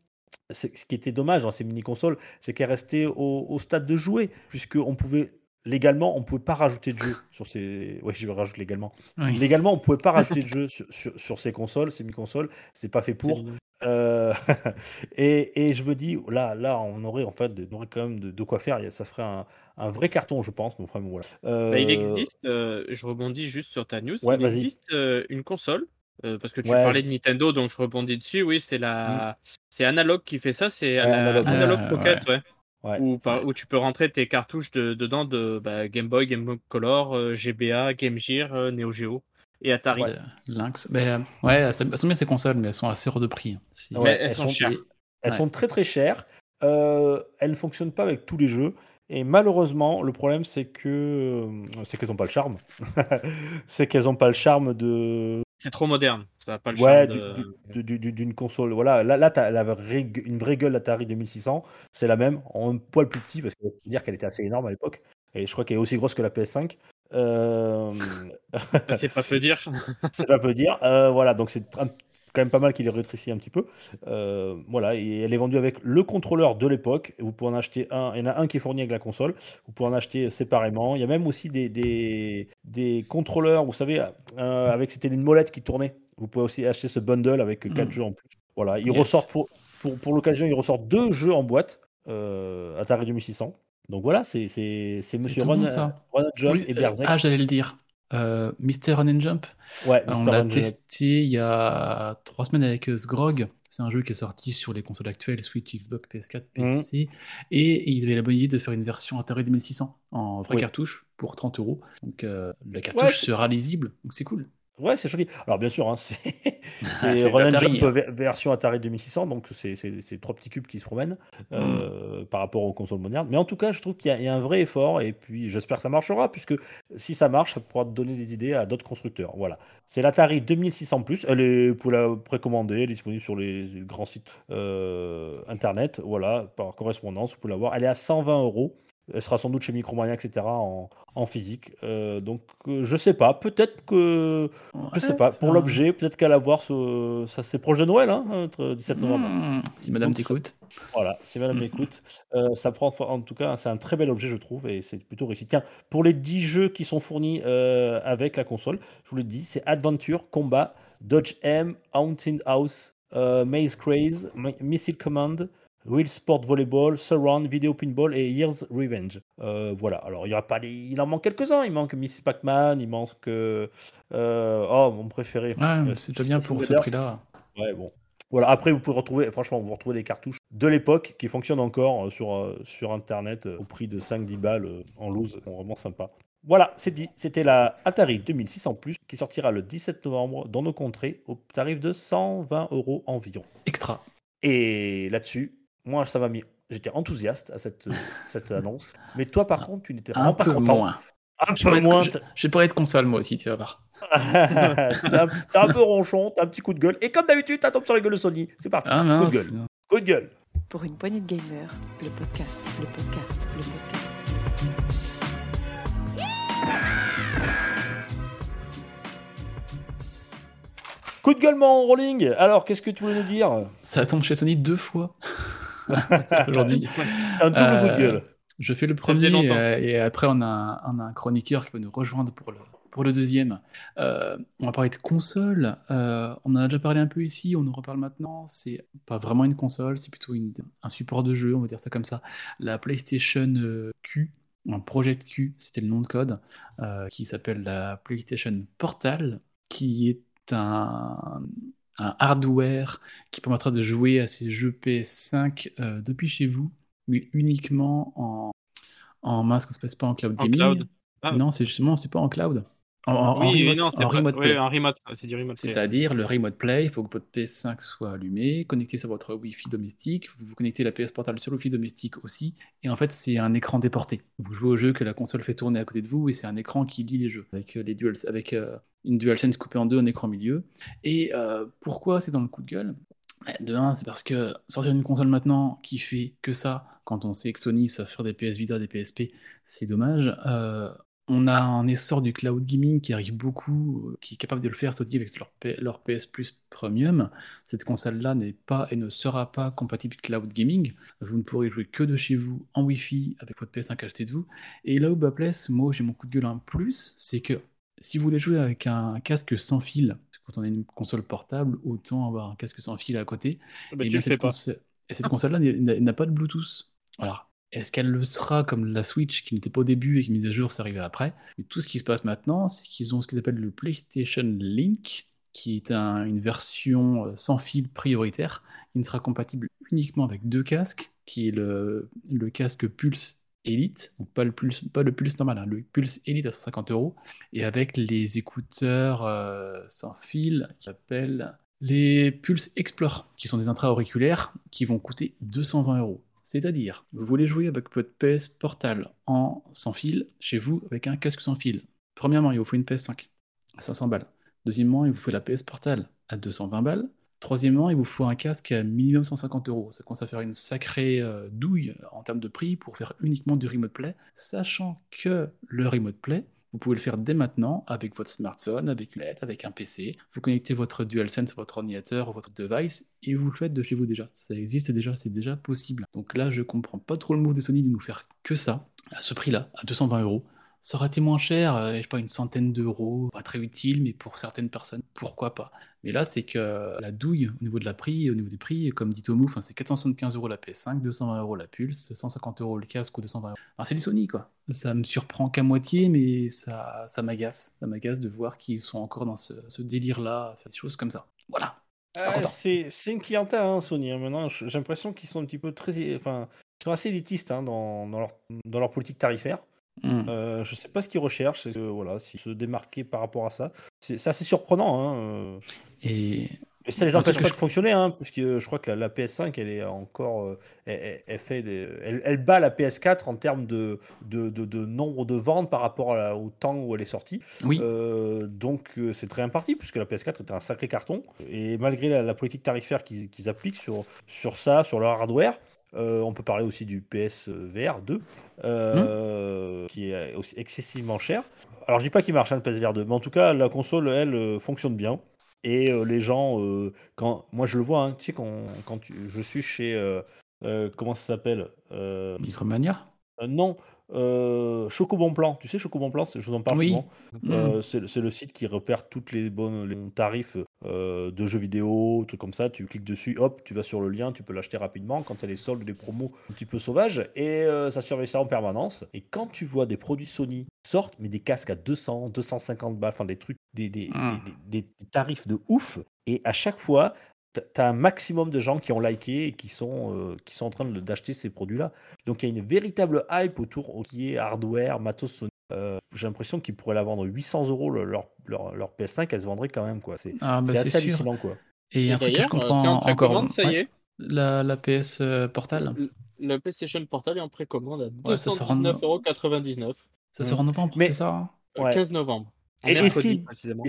ce qui était dommage dans ces mini-consoles, c'est qu'elles restaient au, au stade de jouer, puisqu'on pouvait. Légalement, on pouvait pas rajouter de jeux sur ces. Oui, je vais rajouter légalement. Oui. Légalement, on pouvait pas rajouter de jeux sur, sur- sur ces consoles, ces mini-consoles. C'est pas fait pour. Euh, et, et je me dis, là, là, on aurait en fait, on aurait quand même de, de quoi faire. Ça serait un, un vrai carton, je pense. Enfin. Bah, il Euh, existe, euh, je rebondis juste sur ta news, Ouais, il existe euh, une console, euh, parce que tu Ouais, Mm. parlais de Nintendo, donc je rebondis dessus, oui, c'est la... c'est Analog qui fait ça, c'est à Ouais, la Analog. Analog Ah, Pocket, ouais. Ouais. Où, par- où tu peux rentrer tes cartouches de- dedans de bah, Game Boy, Game Boy Color, euh, GBA, Game Gear, euh, Neo Geo et Atari. Euh, Lynx. Euh, ouais, elles sont bien ces consoles, mais elles sont assez hors de prix. Si- Ouais, Mais elles elles sont sont- chères. Elles Ouais. sont très très chères. Euh, elles ne fonctionnent pas avec tous les jeux. Et malheureusement, le problème, c'est que c'est qu'elles n'ont pas le charme. c'est qu'elles n'ont pas le charme de C'est trop moderne. Ça n'a pas le Ouais, du- du- du- d'une console. Voilà, là, là tu as une vraie gueule Atari 2600. C'est la même, en un poil plus petit, parce qu'il faut dire qu'elle était assez énorme à l'époque. Et je crois qu'elle est aussi grosse que la PS5. Euh, C'est pas peu dire. c'est pas peu dire. Euh, voilà, donc c'est un- quand même pas mal qu'il ait rétréci un petit peu. Euh, voilà, et elle est vendue avec le contrôleur de l'époque. Vous pouvez en acheter un. Il y en a un qui est fourni avec la console. Vous pouvez en acheter séparément. Il y a même aussi des, des, des contrôleurs, vous savez, euh, avec c'était une molette qui tournait. Vous pouvez aussi acheter ce bundle avec 4 Mm. jeux en plus. Voilà, il Yes. ressort pour, pour, pour l'occasion, il ressort deux jeux en boîte. Euh, Atari 2600. Donc voilà, c'est c'est- c'est Monsieur Run, bon, and Jump Oui, et euh, Berserk. ah, j'allais le dire. Euh, Mister Run and Jump. ouais, Euh, on Mr. l'a testé il y a trois semaines avec euh, Sgrog. C'est un jeu qui est sorti sur les consoles actuelles, Switch, Xbox, PS4, Mhm. PC. Et ils avaient la bonne idée de faire une version Atari 2600 en vraie Oui. cartouche pour 30 euros. Donc euh, la cartouche sera lisible. Donc c'est cool. Ouais, c'est joli. Alors, bien sûr, hein, c'est c'est Run and Jump hein. ver- version Atari 2600, donc c'est c'est- c'est trois petits cubes qui se promènent euh, par rapport aux consoles modernes. Mais en tout cas, je trouve qu'il y, a- il y a un vrai effort, et puis j'espère que ça marchera, puisque si ça marche, ça pourra donner des idées à d'autres constructeurs. Voilà. C'est l'Atari 2600 Elle est pour la précommander, elle est disponible sur les grands sites euh, internet, voilà, par correspondance, vous pouvez la voir. Elle est à 120 euros. Elle sera sans doute chez Micromania, etc. en, en physique. Euh, donc, euh, je sais pas. Peut-être que je sais Ouais, pas, pour l'objet, peut-être qu'à l'avoir, ce... ça c'est proche de Noël, hein, entre 17 novembre. Hmm, si madame t'écoute. Voilà, c'est madame Mhm. écoute. Euh, ça prend, en tout cas, c'est un très bel objet, je trouve, et c'est plutôt réussi. Tiens, pour les 10 jeux qui sont fournis euh, avec la console, je vous l'ai dit, c'est Adventure, Combat, Dodge M, Haunted House, euh, Maze Craze, Mi- Missile Command, Wheel Sport Volleyball, Surround, Video Pinball et Year's Revenge. Euh, voilà, alors il y aura pas les... il en manque quelques-uns. Il manque Miss Pac-Man, il manque. euh, euh, oh, mon préféré. Ouais, c'est déjà bien pour ce prix-là. Ouais, bon. Voilà, après, vous pouvez retrouver, franchement, vous retrouvez des cartouches de l'époque qui fonctionnent encore sur, sur Internet au prix de 5-10 balles euh, en loose. Vraiment sympa. Voilà, c'est dit. C'était la Atari 2600 Plus qui sortira le 17 novembre dans nos contrées au tarif de 120 euros environ. Extra. Et là-dessus, moi, ça m'a mis. J'étais enthousiaste à cette, euh, cette annonce. Mais toi, par contre, tu n'étais vraiment pas peu content. moins. Un Je peu pourrais être- moins. je- Je pourrais être console moi aussi, tu vas voir. t'es un, peu ronchon, t'as un petit coup de gueule. Et comme d'habitude, t'as tombé sur la gueule de Sony. C'est parti. Ah coup de gueule. Coup de gueule. Pour une poignée de gamers, le podcast, le podcast, le podcast. Coup de gueule, mon rolling. Alors, qu'est-ce que tu voulais nous dire? Ça tombe chez Sony deux fois. Aujourd'hui. C'est un double coup de Euh, gueule. Je fais le Ça faisait premier longtemps. euh, et après on a, un, on a un chroniqueur qui va nous rejoindre pour le, pour le deuxième. Euh, on va parler de console. Euh, on en a déjà parlé un peu ici, on en reparle maintenant. C'est pas vraiment une console, c'est plutôt une- un support de jeu, on va dire ça comme ça. La PlayStation Q, un Project Q, c'était le nom de code, euh, qui s'appelle la PlayStation Portal, qui est un, un hardware qui permettra de jouer à ces jeux PS5 euh, depuis chez vous, mais uniquement en, en masque, on se passe pas en cloud En gaming. cloud. Ah. Non, c'est justement, c'est pas en cloud. En, Oui, remote, non, en pas- remote play. c'est du remote play. C'est-à-dire le remote play, il faut que votre PS5 soit allumé, connecté sur votre Wi-Fi domestique, vous connectez la PS Portal sur le Wi-Fi domestique aussi, et en fait c'est un écran déporté. Vous jouez au jeu que la console fait tourner à côté de vous, et c'est un écran qui lit les jeux, avec, euh, les duals, avec euh, une DualSense coupée en deux, un écran milieu. Et euh, pourquoi c'est dans le coup de gueule? De un, c'est parce que sortir une console maintenant qui fait que ça, quand on sait que Sony savent faire des PS Vita, des PSP, c'est dommage. Euh, on a un essor du cloud gaming qui arrive beaucoup, euh, qui est capable de le faire, Sony, avec leur, P- leur PS Plus Premium. Cette console-là n'est pas et ne sera pas compatible cloud gaming. Vous ne pourrez jouer que de chez vous en Wi-Fi avec votre PS5 acheté de vous. Et là où bas blesse, moi j'ai mon coup de gueule en plus, c'est que si vous voulez jouer avec un casque sans fil, quand on a une console portable, autant avoir un casque sans fil à côté. Bah, Et tu bien, cette, pas. et cette console-là n'a n'a pas de Bluetooth. Alors, est-ce qu'elle le sera comme la Switch qui n'était pas au début et qui mise à jour, c'est arrivé après Mais tout ce qui se passe maintenant, c'est qu'ils ont ce qu'ils appellent le PlayStation Link, qui est un- une version euh, sans fil prioritaire, qui ne sera compatible uniquement avec deux casques, qui est le, le casque Pulse Elite, donc pas le Pulse, pas le Pulse normal, hein, le Pulse Elite à 150 euros, et avec les écouteurs euh, sans fil qui s'appellent les Pulse Explore, qui sont des intra-auriculaires qui vont coûter 220 euros. C'est-à-dire, vous voulez jouer avec votre PS Portal en sans fil chez vous avec un casque sans fil. Premièrement, il vous faut une PS5 à 500 balles. Deuxièmement, il vous faut la PS Portal à 220 balles. Troisièmement, il vous faut un casque à minimum 150 euros. Ça commence à faire une sacrée euh, douille en termes de prix pour faire uniquement du Remote Play, sachant que le Remote Play, vous pouvez le faire dès maintenant avec votre smartphone, avec une lettre, avec un PC. Vous connectez votre DualSense votre ordinateur ou votre device et vous le faites de chez vous déjà. Ça existe déjà, c'est déjà possible. Donc là, je comprends pas trop le move de Sony de nous faire que ça, à ce prix-là, à 220 euros. Ça aurait été moins cher, euh, je sais pas, une centaine d'euros, pas très utile, mais pour certaines personnes, pourquoi pas. Mais là, c'est que la douille au niveau de la prix, au niveau du prix, comme dit Tomu, c'est 475 euros la PS5, 220 euros la Pulse, 150 euros le casque ou 220 euros. Alors c'est du Sony, quoi. Ça me surprend qu'à moitié, mais ça, ça m'agace. Ça m'agace de voir qu'ils sont encore dans ce, ce délire-là, faire des choses comme ça. Voilà. Euh, content. c'est c'est une clientèle, hein, Sony. hein. Maintenant, j'ai l'impression qu'ils sont un petit peu très. Enfin, ils sont assez élitistes hein, dans, dans, leur, dans leur politique tarifaire. Hmm. Euh, je sais pas ce qu'ils recherchent, c'est que, voilà, s'ils se démarquer par rapport à ça. C'est assez surprenant. Hein, euh. Et Et ça les empêche pas de fonctionner, hein, parce que je crois que la, la PS5, elle est encore. euh, elle, fait des- elle, elle bat la PS4 en termes de, de, de- de nombre de ventes par rapport à au temps où elle est sortie. oui, Euh, donc euh, c'est très imparti, puisque la PS4 était un sacré carton. Et malgré la, la politique tarifaire qu'ils appliquent sur, sur ça, sur leur hardware, euh, on peut parler aussi du PSVR 2, euh, qui est aussi excessivement cher. Alors je dis pas qu'il marche hein, le PSVR 2, mais en tout cas la console, elle, euh, fonctionne bien. Et les gens, quand moi je le vois, hein, tu sais, quand, quand tu- je suis chez. comment ça s'appelle Micromania? Non, euh, Chocobon Plan. Tu sais, Chocobon Plan, c'est- je vous en parle Oui. souvent. Hmm. Euh, c'est le site qui repère toutes les bonnes les tarifs euh, de jeux vidéo, trucs comme ça. Tu cliques dessus, hop, tu vas sur le lien, tu peux l'acheter rapidement quand il y a les soldes, des promos un petit peu sauvages. Et euh, ça surveille ça en permanence. Et quand tu vois des produits Sony sortent, mais des casques à 200, 250 balles, enfin des trucs, des, des, Ah. des- des- des tarifs de ouf. Et à chaque fois, t'as- t'as un maximum de gens qui ont liké et qui sont, euh, qui sont en train d'acheter ces produits-là. Donc il y a une véritable hype autour au- qui est hardware, matos Sony. Euh, J'ai l'impression qu'ils pourraient la vendre 800 euros le- leur, leur, leur PS5, elle se vendrait quand même quoi. C'est Ah, bah, assez sûr. hallucinant quoi. Et Et un truc que je euh, comprends en encore. ça y est. La, la PS euh, Portal, Le, le PlayStation Portal est en précommande à Ouais, ça sort en- 219,99€. ça sort en novembre, Mais- c'est ça hein? Euh, Ouais. 15 novembre. Et- et ce qui- précisément.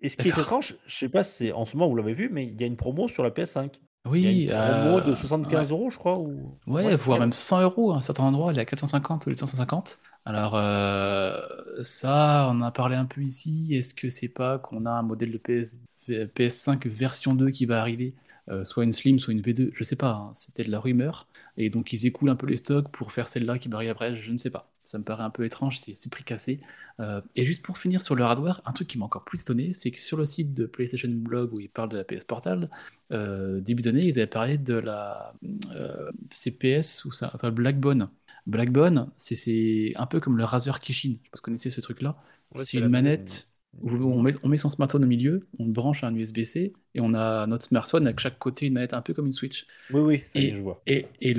Et ce, qui est étrange, je sais pas si c'est en ce moment vous l'avez vu, mais il y a une promo sur la PS5. Il Oui, y a une promo euh, de 75 euros, je crois. Ou... Ouais, voire même 100 euros. À un certain endroit, il est à 450 ou 150. Alors, euh, ça, on en a parlé un peu ici. Est-ce que c'est pas qu'on a un modèle de PS, PS5 version 2 qui va arriver euh, soit une Slim, soit une V2, je sais pas, hein, c'était de la rumeur. Et donc ils écoulent un peu les stocks pour faire celle-là qui va arriver après, je ne sais pas. Ça me paraît un peu étrange, c'est prix cassé. Euh, et juste pour finir sur le hardware, un truc qui m'a encore plus étonné, c'est que sur le site de PlayStation Blog où ils parlent de la PS Portal, euh, début d'année, ils avaient parlé de la euh, CPS ou ça, enfin Blackbone. Blackbone, c'est- un peu comme le Razer Kishin. Je sais pas si vous connaissez ce truc-là. Ouais, c'est une manette on met, on met son smartphone au milieu, on le branche à un USB-C et on a notre smartphone avec chaque côté une manette un peu comme une Switch. Oui, oui, Et- je vois. Et, et Je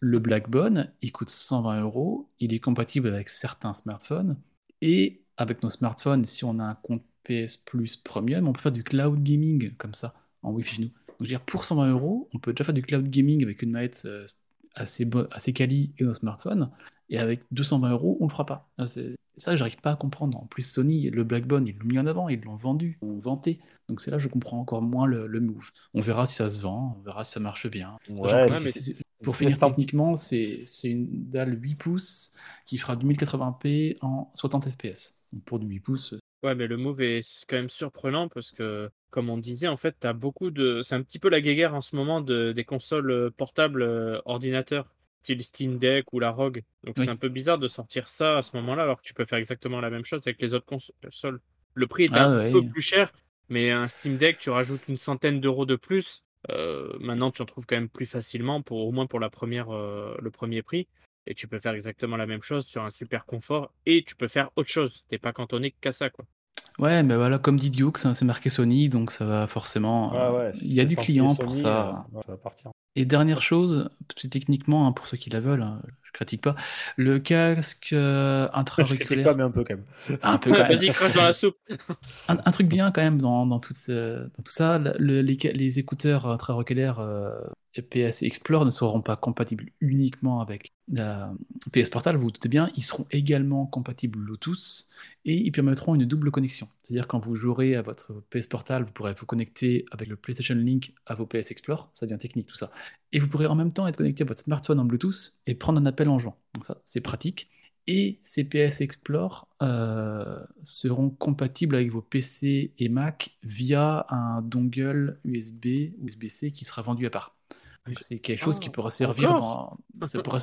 le, Blackbone, il coûte 120 euros. Il est compatible avec certains smartphones. Et avec nos smartphones, si on a un compte PS Plus Premium, on peut faire du cloud gaming comme ça, en Wi-Fi chez nous. Donc, je veux dire, pour 120 euros, on peut déjà faire du cloud gaming avec une manette euh, assez, assez quali et nos smartphones. Et avec 220 euros, on le fera pas. Ah, C'est c'est ça que j'arrive pas à comprendre. En plus, Sony, le Blackbone, ils l'ont mis en avant, ils l'ont vendu, ils l'ont vanté. Donc c'est là que je comprends encore moins le, le move. On verra si ça se vend, on verra si ça marche bien. Ouais, ouais, mais pour finir techniquement, c'est c'est une dalle 8 pouces qui fera du 1080p en 60 fps. Donc pour du 8 pouces, euh, Ouais, mais le move est quand même surprenant parce que, comme on disait, en fait, t'as beaucoup de. C'est un petit peu la guéguerre en ce moment de, des consoles euh, portables euh, ordinateurs, style Steam Deck ou la ROG. Donc Oui. c'est un peu bizarre de sortir ça à ce moment-là, alors que tu peux faire exactement la même chose avec les autres consoles. Le prix est Ah un ouais. peu plus cher, mais un Steam Deck, tu rajoutes une centaine d'euros de plus. Euh, maintenant, tu en trouves quand même plus facilement, pour, au moins pour la première, euh, le premier prix. Et tu peux faire exactement la même chose sur un super confort et tu peux faire autre chose. T'es pas cantonné qu'à ça, quoi. Ouais, mais voilà, comme dit Duke, c'est marqué Sony, donc ça va forcément. Ouais, euh, il y a du client pour ça. euh, ça va partir. Et dernière chose, c'est techniquement, hein, pour ceux qui la veulent, hein, je critique pas, le casque euh, Je critique intra-auriculaire. pas, mais un peu quand même. Un peu quand même. Vas-y, crache dans la soupe. Un, un truc bien quand même dans, dans, tout, ce- dans tout ça, le- les, ca- les écouteurs intra-auriculaires euh, PS Explore ne seront pas compatibles uniquement avec la PS Portal, vous vous doutez bien, ils seront également compatibles Bluetooth et ils permettront une double connexion. C'est-à-dire quand vous jouerez à votre PS Portal, vous pourrez vous connecter avec le PlayStation Link à vos PS Explore, ça devient technique tout ça. Et vous pourrez en même temps être connecté à votre smartphone en Bluetooth et prendre un appel en jouant. Donc ça, c'est pratique. Et ces PS Explore euh, seront compatibles avec vos PC et Mac via un dongle USB, USB-C qui sera vendu à part. C'est quelque chose qui pourra servir encore dans. ça pourra-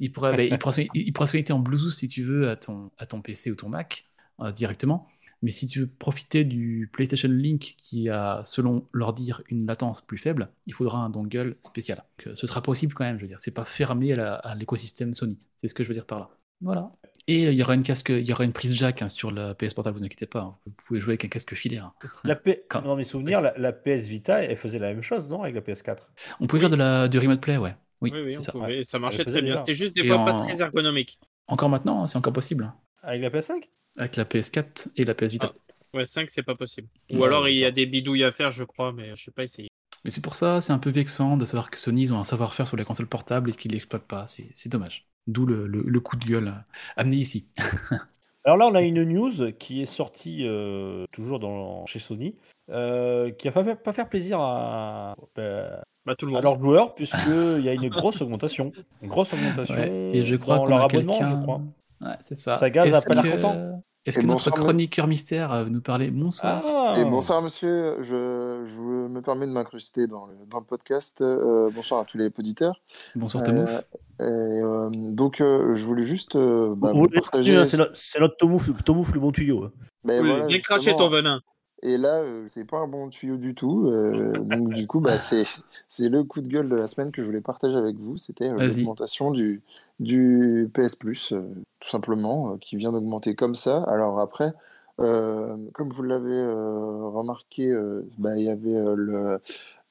il, pourra, bah, il, pourra se, il pourra se connecter en Bluetooth si tu veux à ton, à ton PC ou ton Mac euh, directement. Mais si tu veux profiter du PlayStation Link qui a, selon leur dire, une latence plus faible, il faudra un dongle spécial. Donc, euh, ce sera possible quand même, je veux dire. C'est pas fermé à l'écosystème Sony. C'est ce que je veux dire par là. Voilà. Et euh, il y aura une casque, il y aura une prise jack hein, sur la PS Portal, vous inquiétez pas. hein. Vous pouvez jouer avec un casque filaire. La P... Quand- Dans mes souvenirs, la, la PS Vita, elle faisait la même chose, non Avec la PS4 On pouvait faire de la du remote play, ouais. Oui, Oui, oui, on ça. pouvait, ça marchait très bien. C'était juste des Et fois pas très ergonomique. Encore maintenant, hein, c'est encore possible. Avec la PS5 Avec la PS4 et la PS Vita. Ouais, 5, c'est pas possible. Ou Ouais, alors il y a des bidouilles à faire, je crois, mais je sais pas essayer. Mais c'est pour ça, c'est un peu vexant de savoir que Sony ils ont un savoir-faire sur les consoles portables et qu'ils l'exploitent pas. C'est dommage. D'où le, le- le coup de gueule amené ici. Alors là, on a une news qui est sortie euh, toujours dans, chez Sony, euh, qui va pas faire, pas faire plaisir à, bah, Bah, tout le à monde. leurs joueurs, puisqu'il y a une grosse augmentation. Une grosse augmentation Ouais, Et je crois dans qu'on leur a abonnement, je crois. Ouais, c'est ça. Sagaz a Est-ce pas l'air que- content. Est-ce que notre bonsoir, chroniqueur mystère euh, nous parlait Bonsoir. Ah Et bonsoir monsieur, je, je me permets de m'incruster dans le, dans le podcast. Euh, bonsoir à tous les auditeurs. Bonsoir Tomouf. Euh, et, euh, donc euh, je voulais juste euh, bah, Vous- vous vous- partager. C'est notre Tomouf, Tomouf, le bon tuyau. hein. Ben Oui, voilà, bien craché ton venin. Et là, euh, c'est pas un bon tuyau du tout. euh, donc du coup, bah, c'est le coup de gueule de la semaine que je voulais partager avec vous. C'était euh, l'augmentation du, du PS Plus, euh, tout simplement, qui vient d'augmenter comme ça. Alors après, comme vous l'avez remarqué, bah, il y avait le,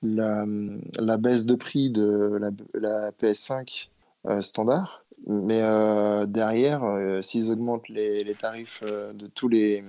la, la baisse de prix de la, la PS5 euh, standard. Mais derrière, s'ils augmentent les, les tarifs de tous les,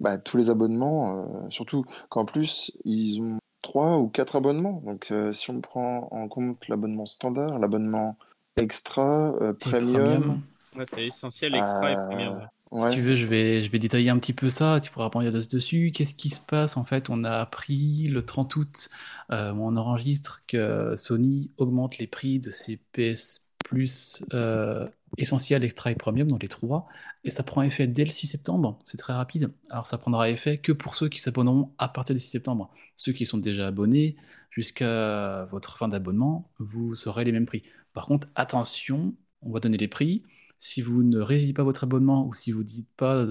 bah, tous les abonnements, euh, surtout qu'en plus, ils ont trois ou quatre abonnements. Donc, euh, si on prend en compte l'abonnement standard, l'abonnement extra, euh, premium, Ouais, t'as essentiel, extra et premium. ouais. ouais. Si tu veux, je vais, je vais détailler un petit peu ça, tu pourras rebondir dessus. Qu'est-ce qui se passe? En fait On a appris le 30 août, euh, on enregistre que Sony augmente les prix de ses PS Plus euh, Essentiel, Extra et Premium, dans les trois, et ça prend effet dès le 6 septembre, c'est très rapide. Alors ça prendra effet que pour ceux qui s'abonneront à partir du 6 septembre. Ceux qui sont déjà abonnés, jusqu'à votre fin d'abonnement, vous aurez les mêmes prix. Par contre, attention, on va donner les prix. Si vous ne résiliez pas votre abonnement ou si vous ne dites pas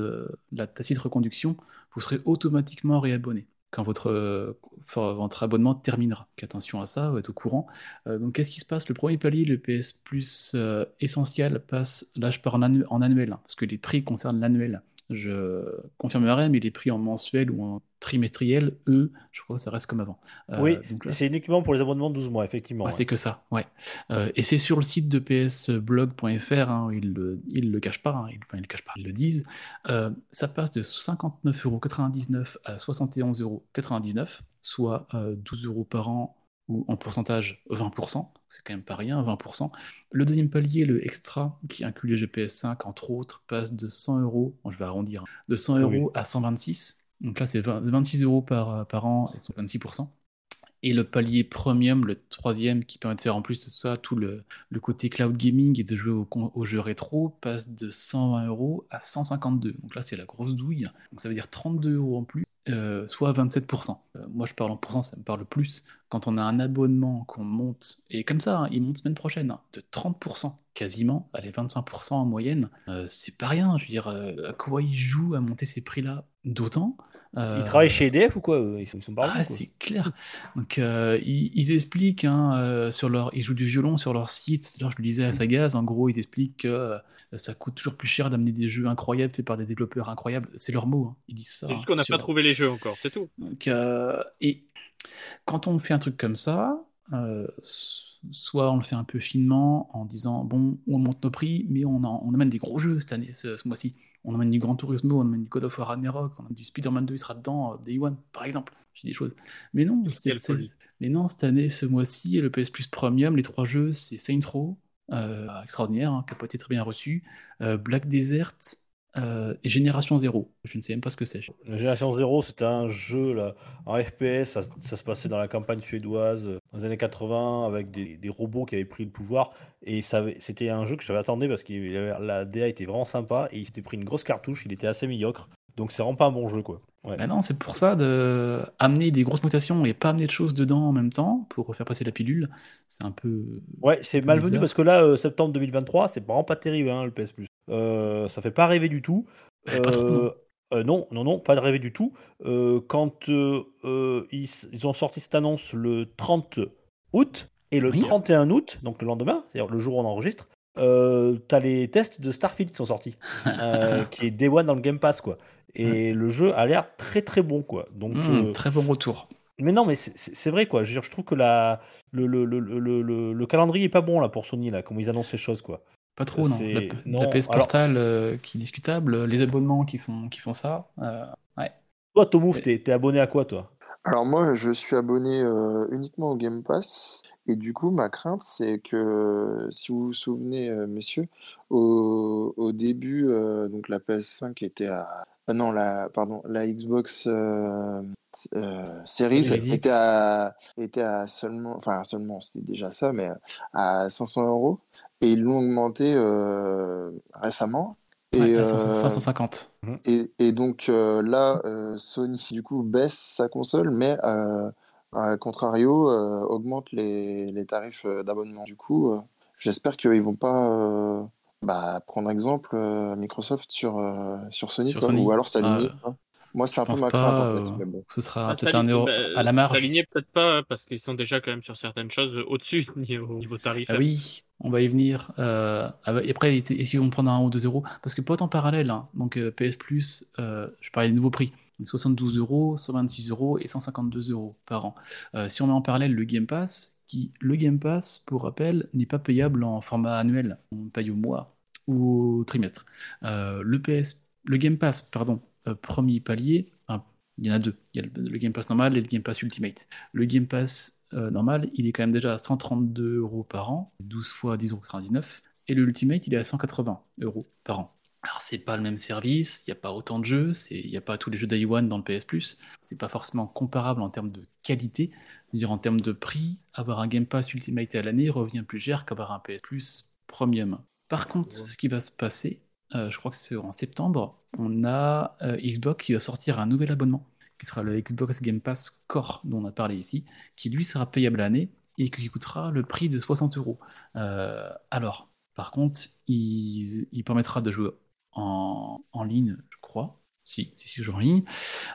la tacite reconduction, vous serez automatiquement réabonné quand votre, euh, votre abonnement terminera. Attention à ça, vous êtes au courant. Euh, donc qu'est-ce qui se passe? Le premier palier, le PS Plus euh, essentiel, passe, là je pars en annuel, hein, parce que les prix concernent l'annuel. Je confirmerai, mais les prix en mensuel ou en trimestriel, eux, je crois que ça reste comme avant. Euh, oui, c'est uniquement pour les abonnements de 12 mois, effectivement. Ouais, ouais. c'est que ça, ouais. Euh, et c'est sur le site de psblog.fr, hein, ils le, ils le cachent pas, hein, ils, enfin ils le cachent pas, ils le disent. Euh, ça passe de 59,99€ à 71,99€, soit euh, 12 euros par an ou en pourcentage 20%, c'est quand même pas rien, 20%. Le deuxième palier, le extra, qui inclut les GPS 5 entre autres, passe de 100 euros, bon, je vais arrondir, hein, de 100 Oui. euros à 126. Donc là, c'est 20 26 euros par, par an et 26%. Et le palier premium, le troisième, qui permet de faire en plus de ça tout le, le côté cloud gaming et de jouer au, aux jeux rétro, passe de 120 euros à 152. Donc là, c'est la grosse douille. Donc ça veut dire 32 euros en plus, euh, soit 27%. Euh, moi, je parle en pourcent, ça me parle plus. Quand on a un abonnement qu'on monte, et comme ça, hein, il monte semaine prochaine, hein, de 30%, quasiment, allez, 25% en moyenne, euh, c'est pas rien. Je veux dire, à quoi ils jouent à monter ces prix-là? D'autant Ils Euh, travaillent chez EDF ou quoi Ils sont, ils sont pas ah, c'est clair. Donc, euh, ils, ils expliquent, hein, euh, sur leur, ils jouent du violon sur leur site. D'ailleurs, je le disais à Sagaz, en gros, ils expliquent que ça coûte toujours plus cher d'amener des jeux incroyables faits par des développeurs incroyables. C'est leur mot, hein. ils disent ça. C'est juste hein, qu'on n'a sur- pas trouvé les jeux encore, c'est tout. donc, euh, et quand on fait un truc comme ça, euh, soit on le fait un peu finement en disant bon, on monte nos prix, mais on, en- on amène des gros jeux cette année, ce, ce mois-ci. On amène du Gran Turismo, on amène du God of War Ragnarok, on amène du Spider-Man 2, il sera dedans, euh, Day One, par exemple. Je dis des choses. Mais non, mais non, cette année, ce mois-ci, le PS Plus Premium, les trois jeux, c'est Saints Row, euh, extraordinaire, hein, qui n'a pas été très bien reçu, euh, Black Desert, euh, et Génération 0. Je ne sais même pas ce que c'est. Génération Zero, c'était un jeu là, en FPS, ça, se passait dans la campagne suédoise euh, dans les années 80 avec des, des robots qui avaient pris le pouvoir. Et c'était un jeu que j'avais attendu parce que la DA était vraiment sympa et il s'était pris une grosse cartouche, il était assez médiocre. Donc c'est vraiment pas un bon jeu quoi. Ouais. Bah non, c'est pour ça de amener des grosses mutations et pas amener de choses dedans en même temps pour faire passer la pilule. C'est un peu. Ouais, c'est malvenu bizarre. parce que là, euh, septembre 2023, c'est vraiment pas terrible hein, le PS Plus. Euh, ça fait pas rêver du tout. Pas trop, non. Euh, non, non, non, pas de rêver du tout. Quand ils, ils ont sorti cette annonce le 30 août et le Oui. 31 août, donc le lendemain, c'est-à-dire le jour où on enregistre, euh, t'as les tests de Starfield qui sont sortis, euh, qui est Day One dans le Game Pass, quoi. Et le jeu a l'air très très bon, quoi. Donc, Mmh, euh, Très bon retour. mais non, mais c'est- vrai, quoi. Je, veux dire, je trouve que la, le, le, le, le, le- le calendrier est pas bon là pour Sony, là, comment ils annoncent les choses, quoi. Pas trop, non. La, PS alors, Portal euh, qui est discutable, les abonnements qui font, qui font ça. euh, ouais. Toi, Tomouf, Mais- t'es t'es abonné à quoi, toi? Alors moi, je suis abonné euh, uniquement au Game Pass. Et du coup, ma crainte, c'est que, si vous vous souvenez, euh, messieurs, au, au début, euh, donc la PS5 était à... ah non, la, pardon, la Xbox euh, euh, Series était à, était à seulement... Enfin, seulement, c'était déjà ça, mais à 500 euros. Et ils l'ont augmenté euh, récemment. Et, Ouais, à euh, 500 550. et, et donc euh, là, euh, Sony, du coup, baisse sa console, mais euh, à contrario, euh, augmente les, les tarifs d'abonnement. Du coup, euh, j'espère qu'ils vont pas euh, bah, prendre exemple euh, Microsoft sur, euh, sur Sony, Sur quoi, Sony. ou alors s'aligner. Ah, quoi. Moi, c'est un peu ma crainte, pas. en fait. euh, mais bon. Ce sera Ah, peut-être un euro bah, à la marge. S'aligner peut-être pas, parce qu'ils sont déjà quand même sur certaines choses au-dessus niveau, niveau tarif. Ah oui, on va y venir. Euh, et après, est-ce qu'ils vont prendre un ou deux euros? Parce que pas en parallèle. hein. Donc euh, PS Plus, euh, je parlais des nouveaux prix. Donc, 72 euros, 126 euros et 152 euros par an. Euh, si on met en parallèle le Game Pass, qui, le Game Pass, pour rappel, n'est pas payable en format annuel. On paye au mois ou au trimestre. Euh, le, PS, le Game Pass, pardon, euh, premier palier, il y en a deux. Il y a le, Game Pass normal et le Game Pass Ultimate. Le Game Pass euh, normal, il est quand même déjà à 132 euros par an, 12 fois 10,99 Et le Ultimate, il est à 180 euros par an. Alors, c'est pas le même service, il n'y a pas autant de jeux, il n'y a pas tous les jeux Day dans le PS Plus, c'est pas forcément comparable en termes de qualité. Dire, en termes de prix, avoir un Game Pass Ultimate à l'année revient plus cher qu'avoir un PS Plus Premium. Par contre, ce qui va se passer, euh, je crois que c'est en septembre, on a euh, Xbox qui va sortir un nouvel abonnement, qui sera le Xbox Game Pass Core, dont on a parlé ici, qui lui sera payable l'année et qui coûtera le prix de 60 euros. Euh, alors, par contre, il, il permettra de jouer en, en ligne, je crois. Si, si, joue en ligne.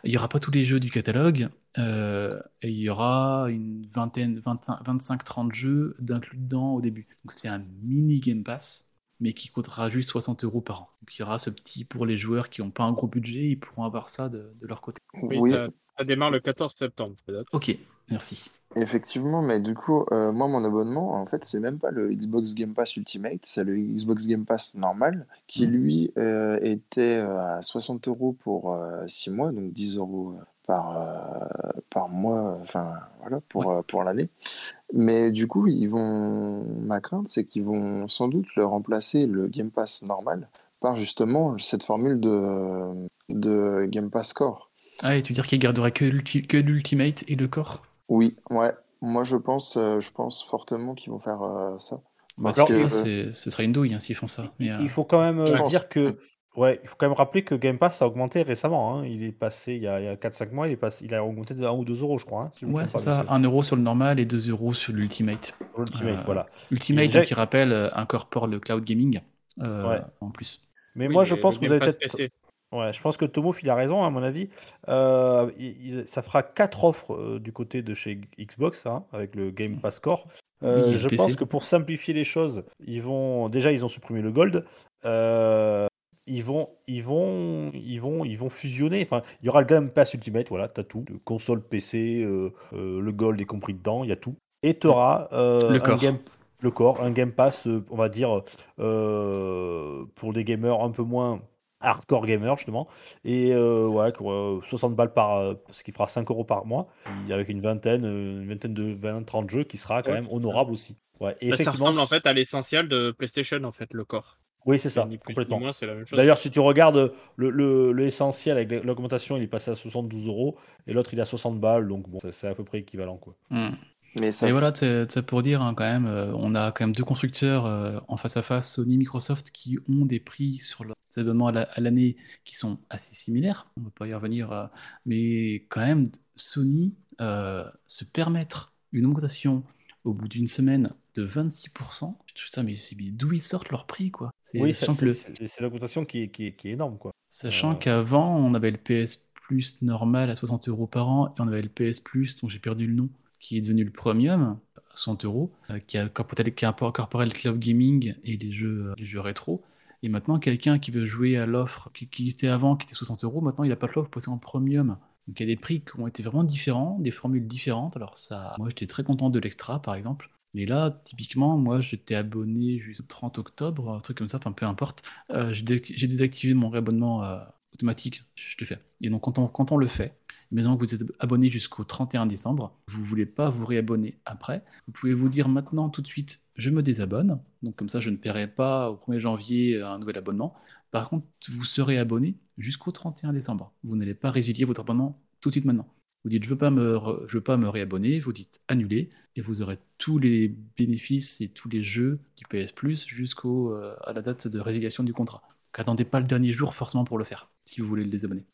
Il n'y aura pas tous les jeux du catalogue, euh, et il y aura une vingtaine, 25-30 jeux d'inclus dedans au début. Donc c'est un mini Game Pass, mais qui coûtera juste 60 euros par an. Donc il y aura ce petit pour les joueurs qui n'ont pas un gros budget, ils pourront avoir ça de, de leur côté. Oui, Oui, Ça, ça démarre le 14 septembre, peut-être. Ok, merci. Effectivement, mais du coup, euh, moi, mon abonnement, en fait, c'est même pas le Xbox Game Pass Ultimate, c'est le Xbox Game Pass normal, qui Mhm. lui euh, était euh, à 60 euros pour 6 mois, donc 10 euros par, euh, par mois, enfin, voilà, pour, euh, pour l'année. Mais du coup, ils vont, ma crainte, c'est qu'ils vont sans doute le remplacer, le Game Pass normal, par justement cette formule de, de Game Pass Core. Ah, et tu veux dire qu'il garderait que l'ulti- que l'Ultimate et le corps Oui, ouais. Moi, je pense, euh, je pense fortement qu'ils vont faire euh, ça. bah, Parce ça, que- ça, ce serait une douille hein, s'ils font ça. Mais, euh, Il faut quand même euh, dire que. Ouais, il faut quand même rappeler que Game Pass a augmenté récemment. hein. Il est passé, il y a, il y a 4-5 mois, il, est passé, il a augmenté de 1 ou 2 euros, je crois. hein, si je me Ouais, trompe c'est pas, ça, monsieur. 1 euro sur le normal et 2 euros sur l'Ultimate. Pour l'Ultimate, Euh, voilà. Ultimate, déjà- qui rappelle, euh, incorpore le cloud gaming euh, Ouais. en plus. Mais Oui, moi, je pense que vous avez peut-être. Ouais, je pense que Tomof, il a raison, à mon avis. Euh, il- il- ça fera quatre offres euh, du côté de chez Xbox, hein, avec le Game Pass Core. Euh, Oui, et le je PC. pense que pour simplifier les choses, ils vont déjà ils ont supprimé le Gold. Euh, ils vont ils vont ils vont ils vont fusionner. Enfin, il y aura le Game Pass Ultimate, voilà, t'as tout, console, PC, euh, euh, le Gold est compris dedans, il y a tout. Et tu auras Le un corps. Game le corps, un Game Pass, euh, on va dire euh, pour des gamers un peu moins hardcore gamers justement et euh, ouais quoi, 60 balles par euh, ce qui fera 5 euros par mois avec une vingtaine euh, une vingtaine de 20 30 jeux qui sera quand Ouais, même honorable aussi ouais et Bah, ça ressemble en fait à l'essentiel de PlayStation, en fait, le corps. Oui, c'est ça, complètement. moins, c'est la même chose. D'ailleurs, si tu regardes le, avec l'augmentation, il est passé à 72 euros et l'autre il est à 60 balles, donc bon, c'est- à peu près équivalent quoi. Hmm. Mais ça Et voilà, c'est pour dire hein, quand même, euh, on a quand même deux constructeurs euh, en face à face, Sony, Microsoft, qui ont des prix sur leurs abonnements à la- à l'année qui sont assez similaires. On ne va pas y revenir, euh, mais quand même, Sony euh, se permettre une augmentation au bout d'une semaine de 26%. Je trouve ça, mais c'est d'où ils sortent leur prix, quoi? C'est- Oui, sachant c'est que le- c'est- l'augmentation qui est, qui, est, qui est énorme quoi. Sachant Euh. qu'avant, on avait le PS Plus normal à 60 euros par an et on avait le PS Plus, dont j'ai perdu le nom, qui est devenu le Premium à 60 euros, euh, qui a incorporé le cloud gaming et les jeux, euh, les jeux rétro. Et maintenant, quelqu'un qui veut jouer à l'offre qui, qui existait avant, qui était 60 euros, maintenant il n'a pas de l'offre pour passer en Premium. Donc il y a des prix qui ont été vraiment différents, des formules différentes. Alors ça, moi j'étais très content de l'extra par exemple. Mais là, typiquement, moi j'étais abonné jusqu'au 30 octobre, un truc comme ça, enfin peu importe. Euh, j'ai désacti- j'ai désactivé mon réabonnement euh, automatique, je le fais. Et donc quand on, quand on le fait, maintenant que vous êtes abonné jusqu'au 31 décembre, vous voulez pas vous réabonner après, vous pouvez vous dire maintenant tout de suite, je me désabonne. Donc comme ça, je ne paierai pas au 1er janvier un nouvel abonnement. Par contre, vous serez abonné jusqu'au 31 décembre. Vous n'allez pas résilier votre abonnement tout de suite maintenant. Vous dites je veux pas me je veux pas me réabonner, vous dites annuler et vous aurez tous les bénéfices et tous les jeux du PS Plus jusqu'au euh, à la date de résiliation du contrat. Donc attendez pas le dernier jour forcément pour le faire si vous voulez le désabonner.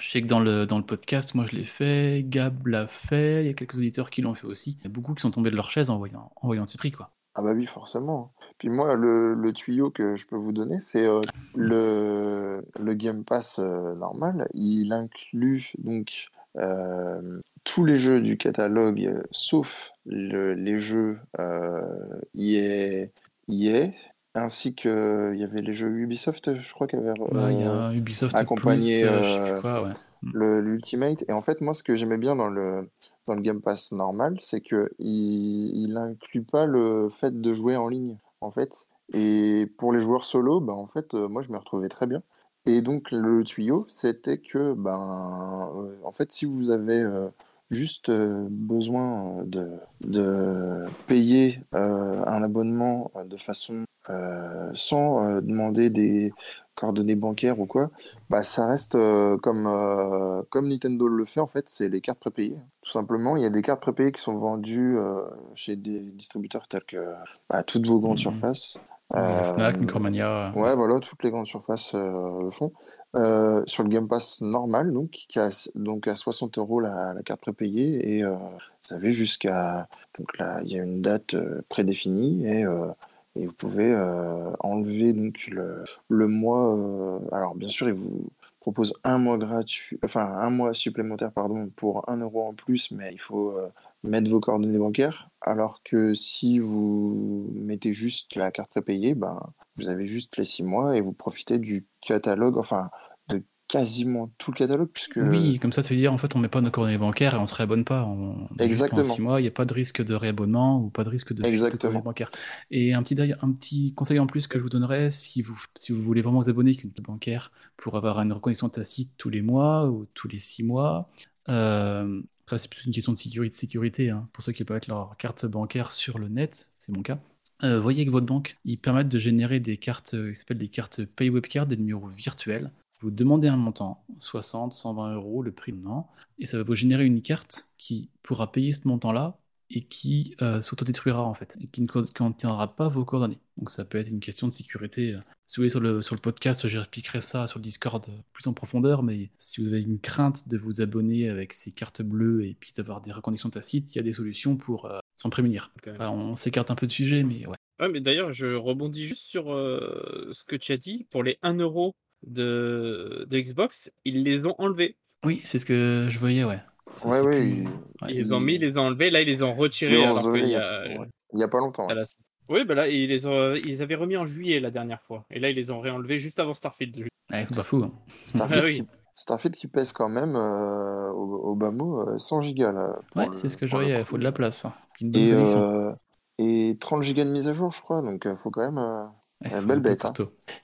Je sais que dans le, dans le podcast, moi je l'ai fait, Gab l'a fait, il y a quelques auditeurs qui l'ont fait aussi. Il y a beaucoup qui sont tombés de leur chaise en voyant, en voyant ces prix quoi. Ah bah oui, forcément. Puis moi, le, le tuyau que je peux vous donner, c'est euh, le, le Game Pass euh, normal. Il inclut donc euh, tous les jeux du catalogue, euh, sauf le- les jeux euh, EA, EA, ainsi que il y avait les jeux Ubisoft, je crois qu'il y avait Ouais, il y a euh, un Ubisoft accompagné, euh, euh, ouais. le l'Ultimate. Et en fait, moi, ce que j'aimais bien dans le, dans le Game Pass normal, c'est que il, il inclut pas le fait de jouer en ligne, en fait. Et pour les joueurs solo, ben, en fait, euh, moi, je me retrouvais très bien. Et donc, le tuyau, c'était que, ben, euh, en fait, si vous avez euh, juste euh, besoin de, de payer un abonnement de façon sans demander des coordonnées bancaires ou quoi, bah, ça reste comme, comme Nintendo le fait, en fait, c'est les cartes prépayées. Tout simplement, il y a des cartes prépayées qui sont vendues chez des distributeurs tels que bah, toutes vos grandes Mhm. surfaces. La Fnac, Euh, Micromania. Ouais, voilà, toutes les grandes surfaces euh, le font. Euh, sur le Game Pass normal, donc, qui a, donc à 60 euros la, la carte prépayée, et euh, ça va jusqu'à. Donc là, il y a une date euh, prédéfinie, et, euh, et vous pouvez euh, enlever donc le, le mois. euh, alors, bien sûr, il vous propose un mois gratuit, enfin un mois supplémentaire, pardon, pour 1 euro en plus, mais il faut euh, mettre vos coordonnées bancaires. Alors que si vous mettez juste la carte prépayée, ben, vous avez juste les six mois et vous profitez du catalogue, enfin de quasiment tout le catalogue, puisque Oui, comme ça, tu veux dire, en fait, on met pas nos coordonnées bancaires et on se réabonne pas. On, Exactement. pendant six mois, il n'y a pas de risque de réabonnement ou pas de risque de Exactement. coordonnées bancaires. Et un petit, d'ailleurs, un petit conseil en plus que je vous donnerais, si vous, si vous voulez vraiment vous abonner avec une carte bancaire pour avoir une reconnaissance tacite tous les mois ou tous les six mois, euh, ça c'est plutôt une question de sécurité, sécurité hein, pour ceux qui peuvent mettre leur carte bancaire sur le net, c'est mon cas. Euh, voyez que votre banque, ils permettent de générer des cartes euh, qui s'appellent des cartes Pay Web Card, des numéros virtuels. Vous demandez un montant, 60, 120 euros, le prix non, et ça va vous générer une carte qui pourra payer ce montant-là et qui euh, s'autodétruira en fait, et qui ne co- contiendra pas vos coordonnées. Donc ça peut être une question de sécurité. euh. Si vous voulez sur le, sur le podcast, j'expliquerai ça sur le Discord euh, plus en profondeur, mais si vous avez une crainte de vous abonner avec ces cartes bleues et puis d'avoir des reconnaissances tacites, il y a des solutions pour euh, s'en prémunir. Enfin, on s'écarte un peu de sujet, mais ouais. Ouais, mais d'ailleurs, je rebondis juste sur euh, ce que tu as dit. Pour les 1 euro de, de Xbox, ils les ont enlevés. Oui, c'est ce que je voyais, ouais. Ça, Ouais, c'est ouais, plus- il- ouais. Ils les ont mis, ils les ont enlevés. Là, ils les ont ils retirés. alors enlevé il y a- a, ouais, il y a pas longtemps. la- Oui, bah là, ils, les ont, ils avaient remis en juillet la dernière fois. Et là, ils les ont réenlevés juste avant Starfield. Ouais, c'est pas fou. hein. Starfield, Ah oui. qui, Starfield qui pèse quand même euh, au, au bas mot euh, 100 gigas là. pour Ouais, le- c'est ce que voyais, il faut de la place. hein. Une bonne Et, euh, et 30 gigas de mise à jour, je crois, donc il faut quand même. Euh, Ouais, euh, faut belle bête, hein.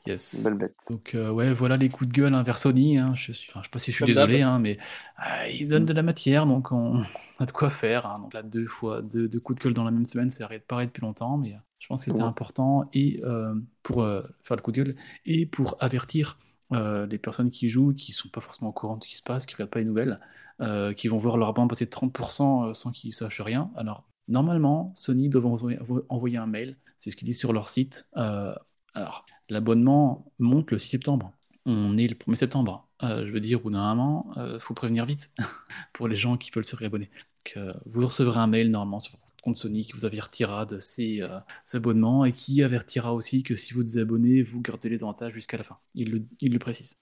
Yes. belle bête. Donc euh, ouais, voilà les coups de gueule hein, vers Sony. hein. Je, enfin, je sais pas si je suis Comme désolé, hein, mais euh, ils donnent de la matière, donc on, a de quoi faire. hein. Donc là, deux fois, deux, deux coups de gueule dans la même semaine, ça arrête pas depuis longtemps, mais Je pense que c'était Ouais. important et euh, pour euh, faire le coup de gueule et pour avertir euh, les personnes qui jouent, qui sont pas forcément au courant de ce qui se passe, qui regardent pas les nouvelles, euh, qui vont voir leur bande passer de 30% euh, sans qu'ils sachent rien. Alors, normalement, Sony doit envoyer, envoyer un mail. C'est ce qu'ils disent sur leur site. Euh, alors, l'abonnement monte le 6 septembre. On est le 1er septembre. Euh, je veux dire, au bout d'un moment, il faut prévenir vite pour les gens qui veulent se réabonner. Donc, euh, vous recevrez un mail normalement sur votre compte Sony qui vous avertira de ces euh, abonnements et qui avertira aussi que si vous désabonnez, vous gardez les avantages jusqu'à la fin. Il le, il le précise.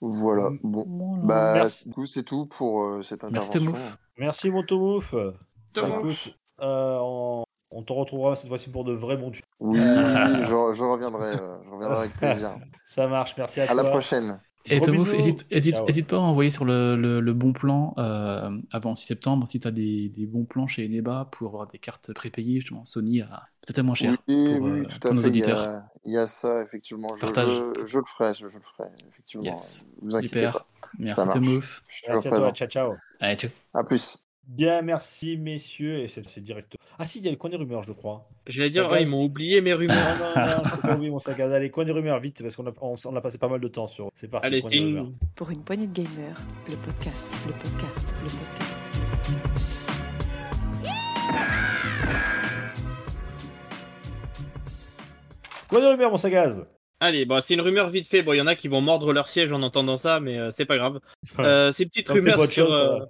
Voilà. Bon. Voilà. Bah, Merci. du coup, c'est tout pour euh, cette Merci, intervention. Merci, mon Tomouf. Ça Écoute, marche. euh, on, on te retrouvera cette fois-ci pour de vrais bons tuyaux. Oui, oui, oui, je, je reviendrai, euh, je reviendrai avec plaisir. Ça marche, merci à, À toi. la prochaine. Et Tomouf, hésite, pas à envoyer sur le, le- le bon plan euh, avant 6 septembre si tu as des, des bons plans chez Eneba pour avoir des cartes prépayées. Justement, Sony a peut-être à moins cher Oui, pour, oui, euh, tout pour à nos fait. Il y, auditeurs. a, il y a ça, effectivement. Je, Partage. je, je le ferai, je, je le ferai, effectivement. Yes. Vous inquiétez Super. pas. Merci marche. Tomouf. Merci à toi, ciao, ciao. Allez, ciao. À plus. Bien, merci, messieurs. Et c'est direct. Ah, si, il y a le coin des rumeurs, je crois. J'allais dire, ouais, ils m'ont oublié mes Non, rumeurs. non, non, pas oublier mon sac à dos. Allez, coin des rumeurs, vite, parce qu'on a, on, on a passé pas mal de temps sur. C'est parti. Allez, coin rumeurs. une... Pour une poignée de gamers, le podcast, le podcast, le podcast. Coin des rumeurs, mon sac à gaz. Allez, bon, c'est une rumeur vite fait. Bon, il y en a qui vont mordre leur siège en entendant ça, mais euh, c'est pas grave. Euh, c'est une petite Tant que c'est rumeur pas autre sur. chose, euh,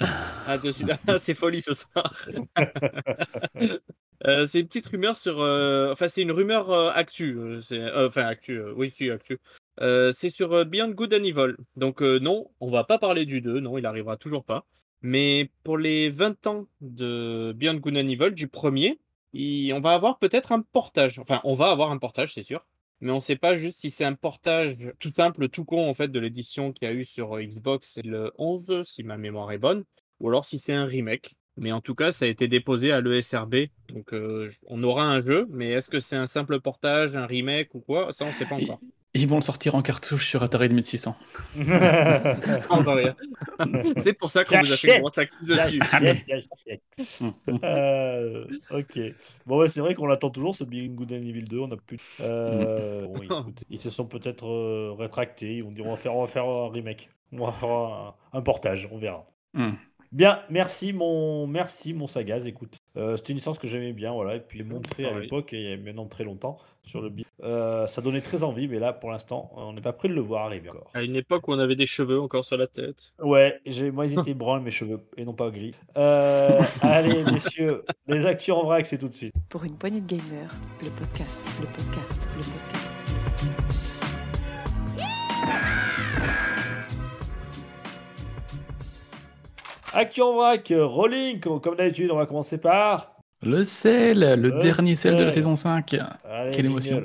Ah, ah, c'est folie ce soir. Euh, c'est une petite rumeur sur. euh, Enfin, c'est une rumeur euh, actu. euh, Enfin, actu. Oui, si, actu. C'est sur Beyond Good and Evil. Donc, non, on va pas parler du 2. Non, il arrivera toujours pas. Mais pour les 20 ans de Beyond Good and Evil, du premier, il- on va avoir peut-être un portage. Enfin, on va avoir un portage, c'est sûr. Mais on ne sait pas juste si c'est un portage tout simple, tout con en fait de l'édition qu'il y a eu sur euh, Xbox le 11, si ma mémoire est bonne, ou alors si c'est un remake. Mais en tout cas, ça a été déposé à l'ESRB, donc euh, on aura un jeu. Mais est-ce que c'est un simple portage, un remake ou quoi? Ça, on ne sait pas encore. Ils vont le sortir en cartouche sur Atari 2600. On va rien. c'est pour ça qu'on vous a fait une grosse actu dessus. Euh, ok. Bon, ouais, c'est vrai qu'on l'attend toujours, ce Beyond Good and Evil 2. On a plus. Euh, bon, écoute, ils se sont peut-être euh, rétractés. Ils vont dire on va faire, on va faire un remake. On va faire un, un portage. On verra. Hmm. Bien, merci mon, merci mon Sagaz. Écoute, euh, c'était une licence que j'aimais bien, voilà, et puis montré à l'époque, et il y a maintenant très longtemps sur le bi- Euh, ça donnait très envie, mais là, pour l'instant, on n'est pas prêt de le voir arriver encore. À une époque où on avait des cheveux encore sur la tête. Ouais, j'ai, moi, ils étaient bruns mes cheveux et non pas gris. Euh, allez, messieurs, les actus en vrac, c'est tout de suite. Pour une poignée de gamers, le podcast, le podcast, le podcast. Actu en vrac, euh, Rolling, comme, d'habitude, on va commencer par. Le sel, le, Le dernier sel de la saison 5. Allez, Quelle émotion.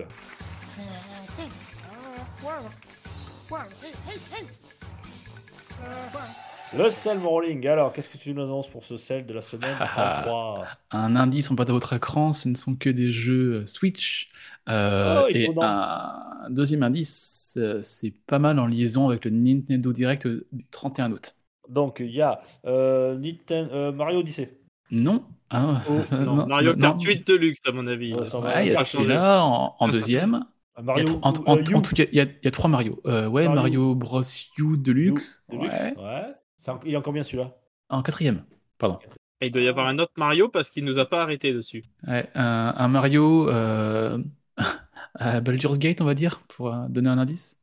Le sel, mon Rolling. Alors, qu'est-ce que tu nous annonces pour ce sel de la semaine Ah, ah. 33 Un indice en bas de votre écran, ce ne sont que des jeux euh, Switch. Euh, Oh, et un deuxième indice, c'est pas mal en liaison avec le Nintendo Direct du 31 août. Donc, il y a euh, Nintendo, euh, Mario Odyssey. Non, hein, Oh, Non, Mario. Kart 8 Deluxe, à mon avis. Ouais, il y a celui-là en, en deuxième. Euh, Il y a Mario en, euh, en- tout cas, il y a, il y a trois Mario. Euh, ouais, Mario- Mario, Bros. U Deluxe. Deluxe, Ouais. ouais. Il est en combien celui-là? En quatrième, pardon. Et il doit y avoir un autre Mario parce qu'il nous a pas arrêté dessus. Ouais, un, un Mario euh, à Baldur's Gate, on va dire, pour donner un indice.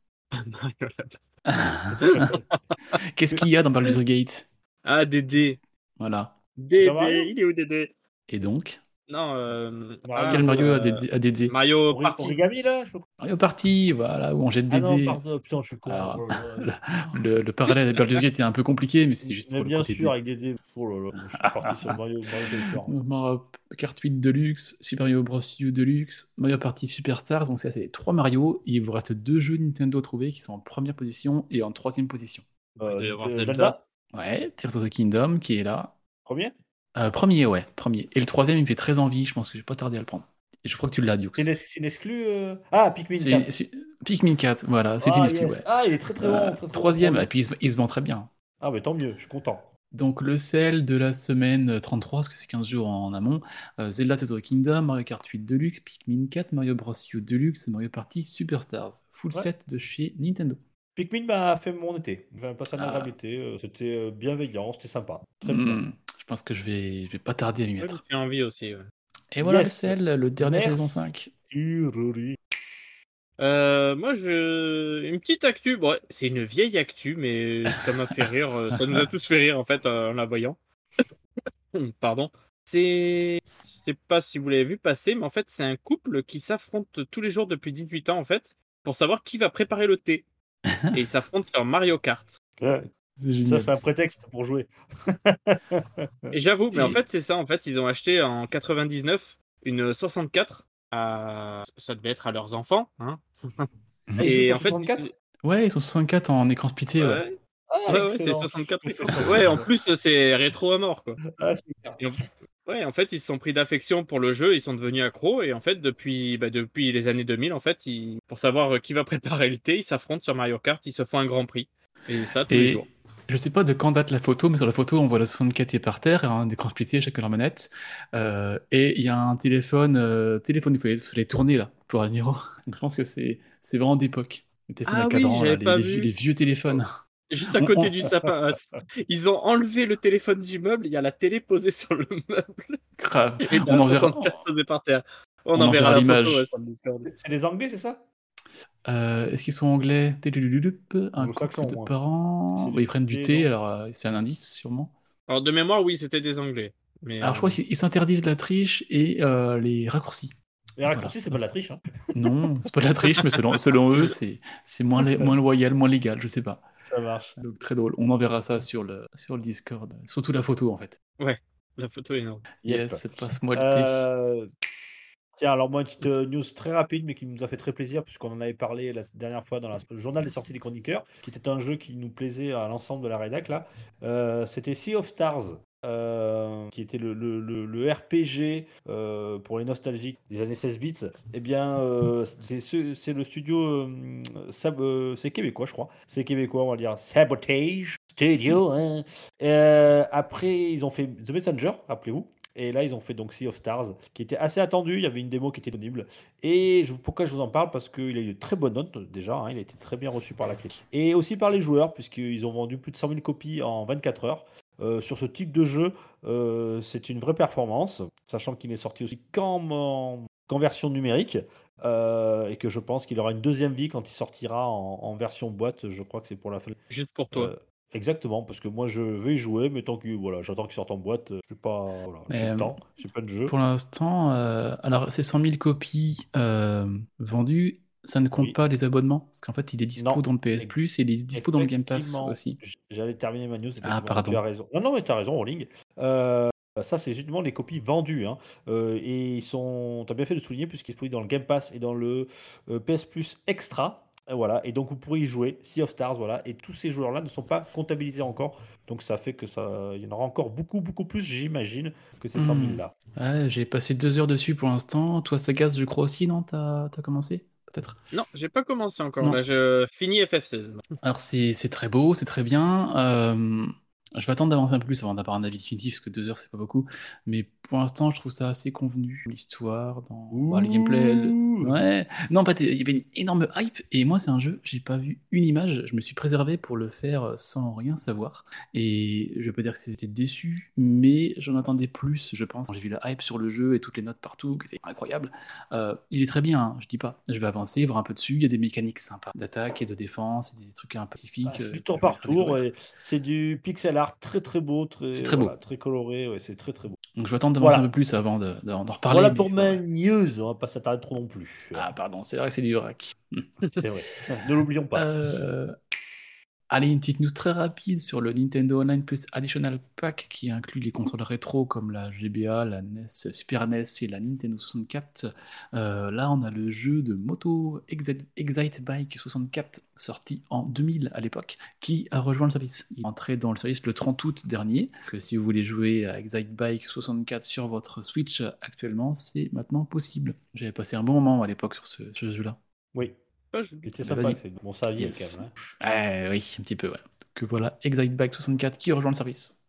Qu'est-ce qu'il y a dans Baldur's Gate? Ah, Dédé. Voilà. Dédé, il est où Dédé? Et donc, Non, euh... Mario, ah, quel Mario euh, a des, a des dés Mario Party. Origami, là je Mario Party, voilà, où on jette des Ah non, dés. pardon, putain, je suis con. Alors, Oh. Le, le parallèle avec Baldur's Gate est un peu compliqué, mais c'est juste pour Mais le bien côté sûr, dés. avec des dés. Oh là là, je suis parti sur Mario, Mario. Mario Kart 8 Deluxe, Super Mario Bros. U Deluxe, Mario Party Superstars. Donc, ça, c'est les trois Mario. Il vous reste deux jeux Nintendo à trouver qui sont en première position et en troisième position. Euh, euh, Zelda. Zelda. Ouais, Tears of the Kingdom qui est là. Premier? Euh, premier, ouais, premier. Et le troisième, il me fait très envie. Je pense que je vais pas tarder à le prendre. Et je crois que tu l'as, Dukes. C'est une, exclue. euh, Ah, Pikmin C'est 4. c'est- Pikmin 4, voilà, c'est ah, une exclu, yes. ouais. Ah, il est très très Euh, bon. Très, bon. troisième, et puis il se, il se vend très bien. Ah, mais tant mieux, je suis content. Donc le sel de la semaine 33, parce que c'est 15 jours en amont, euh, Zelda Tears Kingdom, Mario Kart 8 Deluxe, Pikmin 4, Mario Bros. U Deluxe Mario Party Superstars. Full Ouais. set de chez Nintendo. Pikmin m'a fait mon été. J'ai passé un Ah. agréable été. euh, C'était euh, bienveillant, c'était sympa. Très bien. Je pense que je vais, je vais pas tarder à m'y mettre. J'ai envie aussi. ouais. Et voilà Yes. le sel, le dernier de la saison Merci. 5. Ururi. Euh, moi, je... une petite actu. Bon, c'est une vieille actu, mais ça m'a fait rire. Ça nous a tous fait rire en fait euh, en la voyant. Pardon. C'est, je sais pas si vous l'avez vu passer, mais en fait, c'est un couple qui s'affronte tous les jours depuis 18 ans en fait pour savoir qui va préparer le thé. Et ils s'affrontent sur Mario Kart. Ça, c'est un prétexte pour jouer. Et j'avoue, mais en fait, c'est ça. En fait, ils ont acheté en 99 une 64. À... Ça devait être à leurs enfants. Hein. Ah, ils Et jouent en sur fait, 64 Ouais, ils sont 64 en écran splitté. Ouais. ouais, Ah, ouais, ouais, c'est excellent. 64. C'est écrans. 64. Ouais, en plus, c'est rétro à mort, quoi. Ah. Et en- Ouais, en fait, ils se sont pris d'affection pour le jeu, ils sont devenus accros, et en fait, depuis, bah, depuis les années 2000, en fait, ils- pour savoir euh, qui va préparer le thé, ils s'affrontent sur Mario Kart, ils se font un grand prix. Et ça, tous les jours. Je sais pas de quand date la photo, mais sur la photo, on voit le 64 qui est par terre, un écran splitté, chacun leur manette. Euh, et il y a un téléphone, euh, téléphone, il fallait, fallait tourner là pour un numéro. Donc je pense que c'est c'est vraiment d'époque. Le téléphone Ah à oui, cadran, là, j'avais les, pas les vu. vieux, les vieux téléphones. Juste à côté du sapin. Ils ont enlevé le téléphone du meuble, il y a la télé posée sur le meuble, Grave. et On la enverra, 64 posée par terre. On, la l'image. ouais. C'est les Anglais, c'est ça? Euh, Est-ce qu'ils sont anglais? Un couple de parents. Bah, ils prennent du thé, alors c'est un indice sûrement. Alors, de mémoire, oui, c'était des Anglais. Alors je crois qu'ils ils s'interdisent la triche et les raccourcis. Les raccourcis, Voilà. c'est pas la triche. Hein. Non, c'est pas la triche, mais selon, eux, c'est moins, moins loyal, moins légal, je sais pas. Ça marche. Donc très drôle. On enverra ça sur le, sur le Discord. Surtout la photo en fait. la photo est énorme. Yep. Yes, passe-moi le thé. Alors moi, une petite euh, news très rapide, mais qui nous a fait très plaisir, puisqu'on en avait parlé la dernière fois dans le journal des sorties des chroniqueurs, qui était un jeu qui nous plaisait à l'ensemble de la rédac, là. Euh, C'était Sea of Stars, euh, qui était le, le- le- RPG pour les nostalgiques des années 16 bits. Eh bien, euh, c'est ce- c'est le studio, c'est québécois, je crois. C'est québécois, on va dire Sabotage Studio. hein. Après, ils ont fait The Messenger, rappelez-vous. Et là, ils ont fait donc Sea of Stars, qui était assez attendu. Il y avait une démo qui était disponible. Et je- pourquoi je vous en parle? Parce qu'il a eu de très bonnes notes déjà. hein, il a été très bien reçu par la critique. Et aussi par les joueurs, puisqu'ils ont vendu plus de 100 000 copies en 24 heures. Euh, sur ce type de jeu, euh, c'est une vraie performance, sachant qu'il est sorti aussi qu'en en- qu'en version numérique. euh, et que je pense qu'il aura une deuxième vie quand il sortira en, en version boîte. Je crois que c'est pour la fin. Juste pour toi. Euh, exactement, parce que moi je vais y jouer, mais tant que voilà, j'attends qu'il sorte en boîte. Je sais pas, voilà, j'ai Mais, le euh, temps, j'ai pas de jeu. Pour l'instant, euh, alors ces 100 000 copies euh, vendues, ça ne compte Oui. pas les abonnements. Parce qu'en fait, il est dispo Non. dans le PS Plus et il est dispo dans le Game Pass aussi. J'allais terminer ma news. Ah, pardon. Tu as raison. Non, non, mais tu as raison, Rolling. Euh, ça, c'est justement les copies vendues. hein. Euh, et ils sont. Tu as bien fait de souligner, puisqu'ils sont dans le Game Pass et dans le euh, PS Plus Extra. Euh, Voilà, et donc vous pourrez y jouer, Sea of Stars, voilà, et tous ces joueurs-là ne sont pas comptabilisés encore, donc ça fait que ça, il y en aura encore beaucoup, beaucoup plus, j'imagine, que ces 100 000 Hmm. là. Ouais, j'ai passé deux heures dessus pour l'instant. Toi, Sagas, je crois aussi, non? T'as as commencé Peut-être? Non, j'ai pas commencé encore. Non. Là, je finis FF16. Alors c'est c'est très beau, c'est très bien. Euh, je vais attendre d'avancer un peu plus avant d'avoir un avis définitif, parce que deux heures c'est pas beaucoup. Mais pour l'instant, je trouve ça assez convenu. L'histoire, dans bah, le gameplay. le- Ouais. Non, en fait, il y avait une énorme hype. Et moi, c'est un jeu, j'ai pas vu une image. Je me suis préservé pour le faire sans rien savoir. Et je pas dire que c'était déçu, mais j'en attendais plus, je pense. J'ai vu la hype sur le jeu et toutes les notes partout, qui étaient incroyables. Euh, il est très bien, hein, je dis pas. Je vais avancer, voir un peu dessus. Il y a des mécaniques sympas d'attaque et de défense, et des trucs un peu spécifiques. Ah, c'est euh, du tour par tour, c'est du pixel art très très beau, très, très beau. très coloré, ouais, c'est très très beau. Donc je vais attendre d'avancer Voilà. un peu plus avant de- de- d'en reparler. voilà pour ma news, on va pas s'attarder trop non plus. Ah, pardon, c'est vrai que c'est du rack. C'est vrai, ne l'oublions pas. Euh, Allez, une petite news très rapide sur le Nintendo Online Plus Additional Pack qui inclut les consoles rétro comme la GBA, la NES, Super NES et la Nintendo 64. Euh, là, on a le jeu de moto Excite Bike 64 sorti en 2000 à l'époque qui a rejoint le service. Il est entré dans le service le 30 août dernier. Que si vous voulez jouer à Excite Bike 64 sur votre Switch actuellement, c'est maintenant possible. J'avais passé un bon moment à l'époque sur ce jeu-là. Oui, Ah, je- il était Bah, sympa, bon, ça vieillit Yes. quand même. hein. Eh oui, un petit peu, ouais. Que voilà, Excite Bike 64 qui rejoint le service.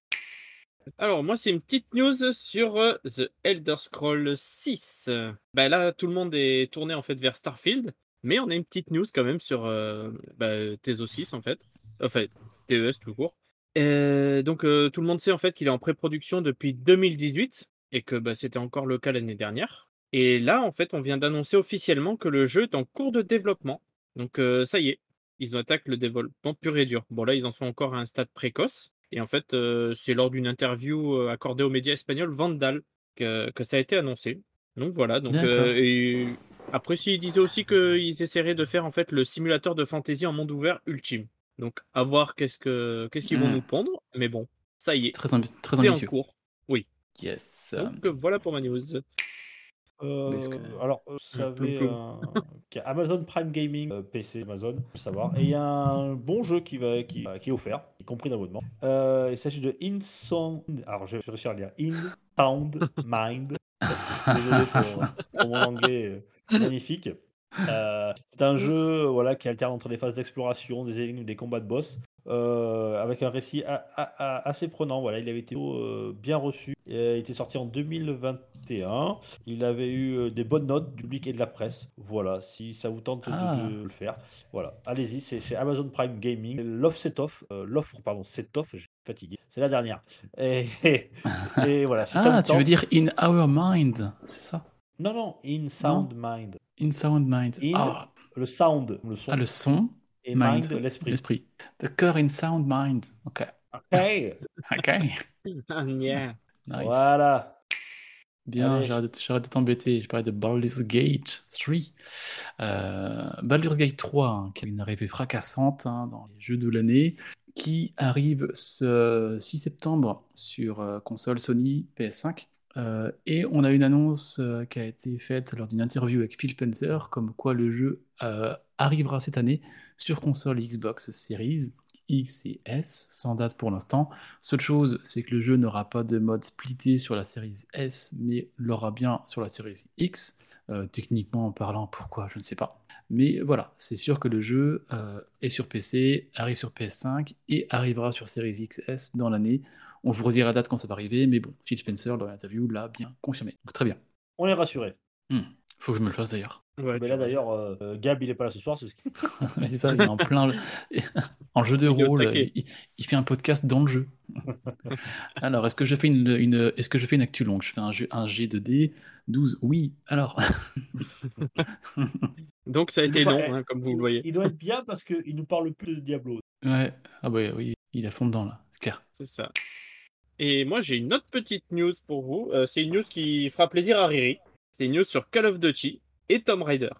Alors, moi, c'est une petite news sur euh, The Elder Scrolls 6. Bah, là, tout le monde est tourné en fait vers Starfield, mais on a une petite news quand même sur euh, bah, Teso 6 en fait. Enfin, TES tout court. Euh, donc, euh, tout le monde sait en fait qu'il est en pré-production depuis 2018 et que bah, c'était encore le cas l'année dernière. Et là, en fait, on vient d'annoncer officiellement que le jeu est en cours de développement. Donc, euh, ça y est, ils attaquent le développement pur et dur. Bon, là, ils en sont encore à un stade précoce. Et en fait, euh, c'est lors d'une interview euh, accordée aux médias espagnols Vandal que, que ça a été annoncé. Donc voilà. Donc, euh, et après, s'ils disaient aussi qu'ils essaieraient de faire en fait le simulateur de fantasy en monde ouvert ultime. Donc, à voir qu'est-ce que qu'est-ce qu'ils vont Hmm. nous pondre. Mais bon, ça y est, très, ambi- très c'est en ambitieux. cours. Oui. Yes. Donc voilà pour ma news. Euh, que- Alors, vous savez Ploum, euh, qu'il y a Amazon Prime Gaming, euh, PC Amazon, faut savoir. Et il y a un bon jeu qui, va, qui, qui est offert, y compris d'abonnement. Euh, il s'agit de In Sound. Alors, je vais réussir à le dire. In Sound Mind. Désolé pour, pour mon anglais euh, magnifique. Euh, c'est un jeu voilà, qui alterne entre les phases d'exploration, des énigmes, des combats de boss, euh, avec un récit a- a- a- assez prenant. Voilà, il avait été euh, bien reçu. Euh, il était sorti en 2021. Il avait eu euh, des bonnes notes du public et de la presse. Voilà, si ça vous tente de- Ah. de, le faire, voilà, allez-y. C'est c'est Amazon Prime Gaming. L'offre set off, l'offre pardon, set off. J'ai fatigué. C'est la dernière. Et, et, et voilà, si ça Ah, vous tu veux dire In Our Mind, c'est ça? Non, non, In Sound Mind. In Sound Mind. In- Ah, Le sound, le son, ah, le son, et mind, mind, l'esprit. l'esprit. D'accord, In Sound Mind. Ok. Ok. Ah, yeah. Nice. Voilà. Bien, j'arrête de- j'arrête de t'embêter. Je parlais de Baldur's Gate 3. Euh, Baldur's Gate 3, hein, qui a une arrivée fracassante hein, dans les jeux de l'année, qui arrive ce 6 septembre sur euh, console Sony PS5. Euh, et on a une annonce euh, qui a été faite lors d'une interview avec Phil Spencer, comme quoi le jeu euh, arrivera cette année sur console Xbox Series X et S, sans date pour l'instant. Seule chose, c'est que le jeu n'aura pas de mode splitté sur la série S, mais l'aura bien sur la série X. Euh, techniquement parlant, pourquoi, je ne sais pas. Mais voilà, c'est sûr que le jeu euh, est sur PC, arrive sur PS5 et arrivera sur série XS dans l'année. On vous redira la date quand ça va arriver, mais bon, Phil Spencer, dans l'interview, l'a bien confirmé. Donc très bien. On est rassuré. Hmm. Faut que je me le fasse d'ailleurs. Ouais, Mais là d'ailleurs, euh, Gab il est pas là ce soir. c'est c'est ça, il est en plein en jeu de rôle. Il, il fait un podcast dans le jeu. Alors, est-ce que je fais une, une- est-ce que je fais une actu longue? Je fais un, jeu, un G2D 12 Oui. Alors, Donc ça a été long, hein, comme vous le voyez. Il doit être bien parce qu'il nous parle plus de Diablo. ouais. Ah bah oui, il est à fond dedans là, c'est clair. C'est ça. Et moi, j'ai une autre petite news pour vous. Euh, c'est une news qui fera plaisir à Riri. News sur Call of Duty et Tomb Raider.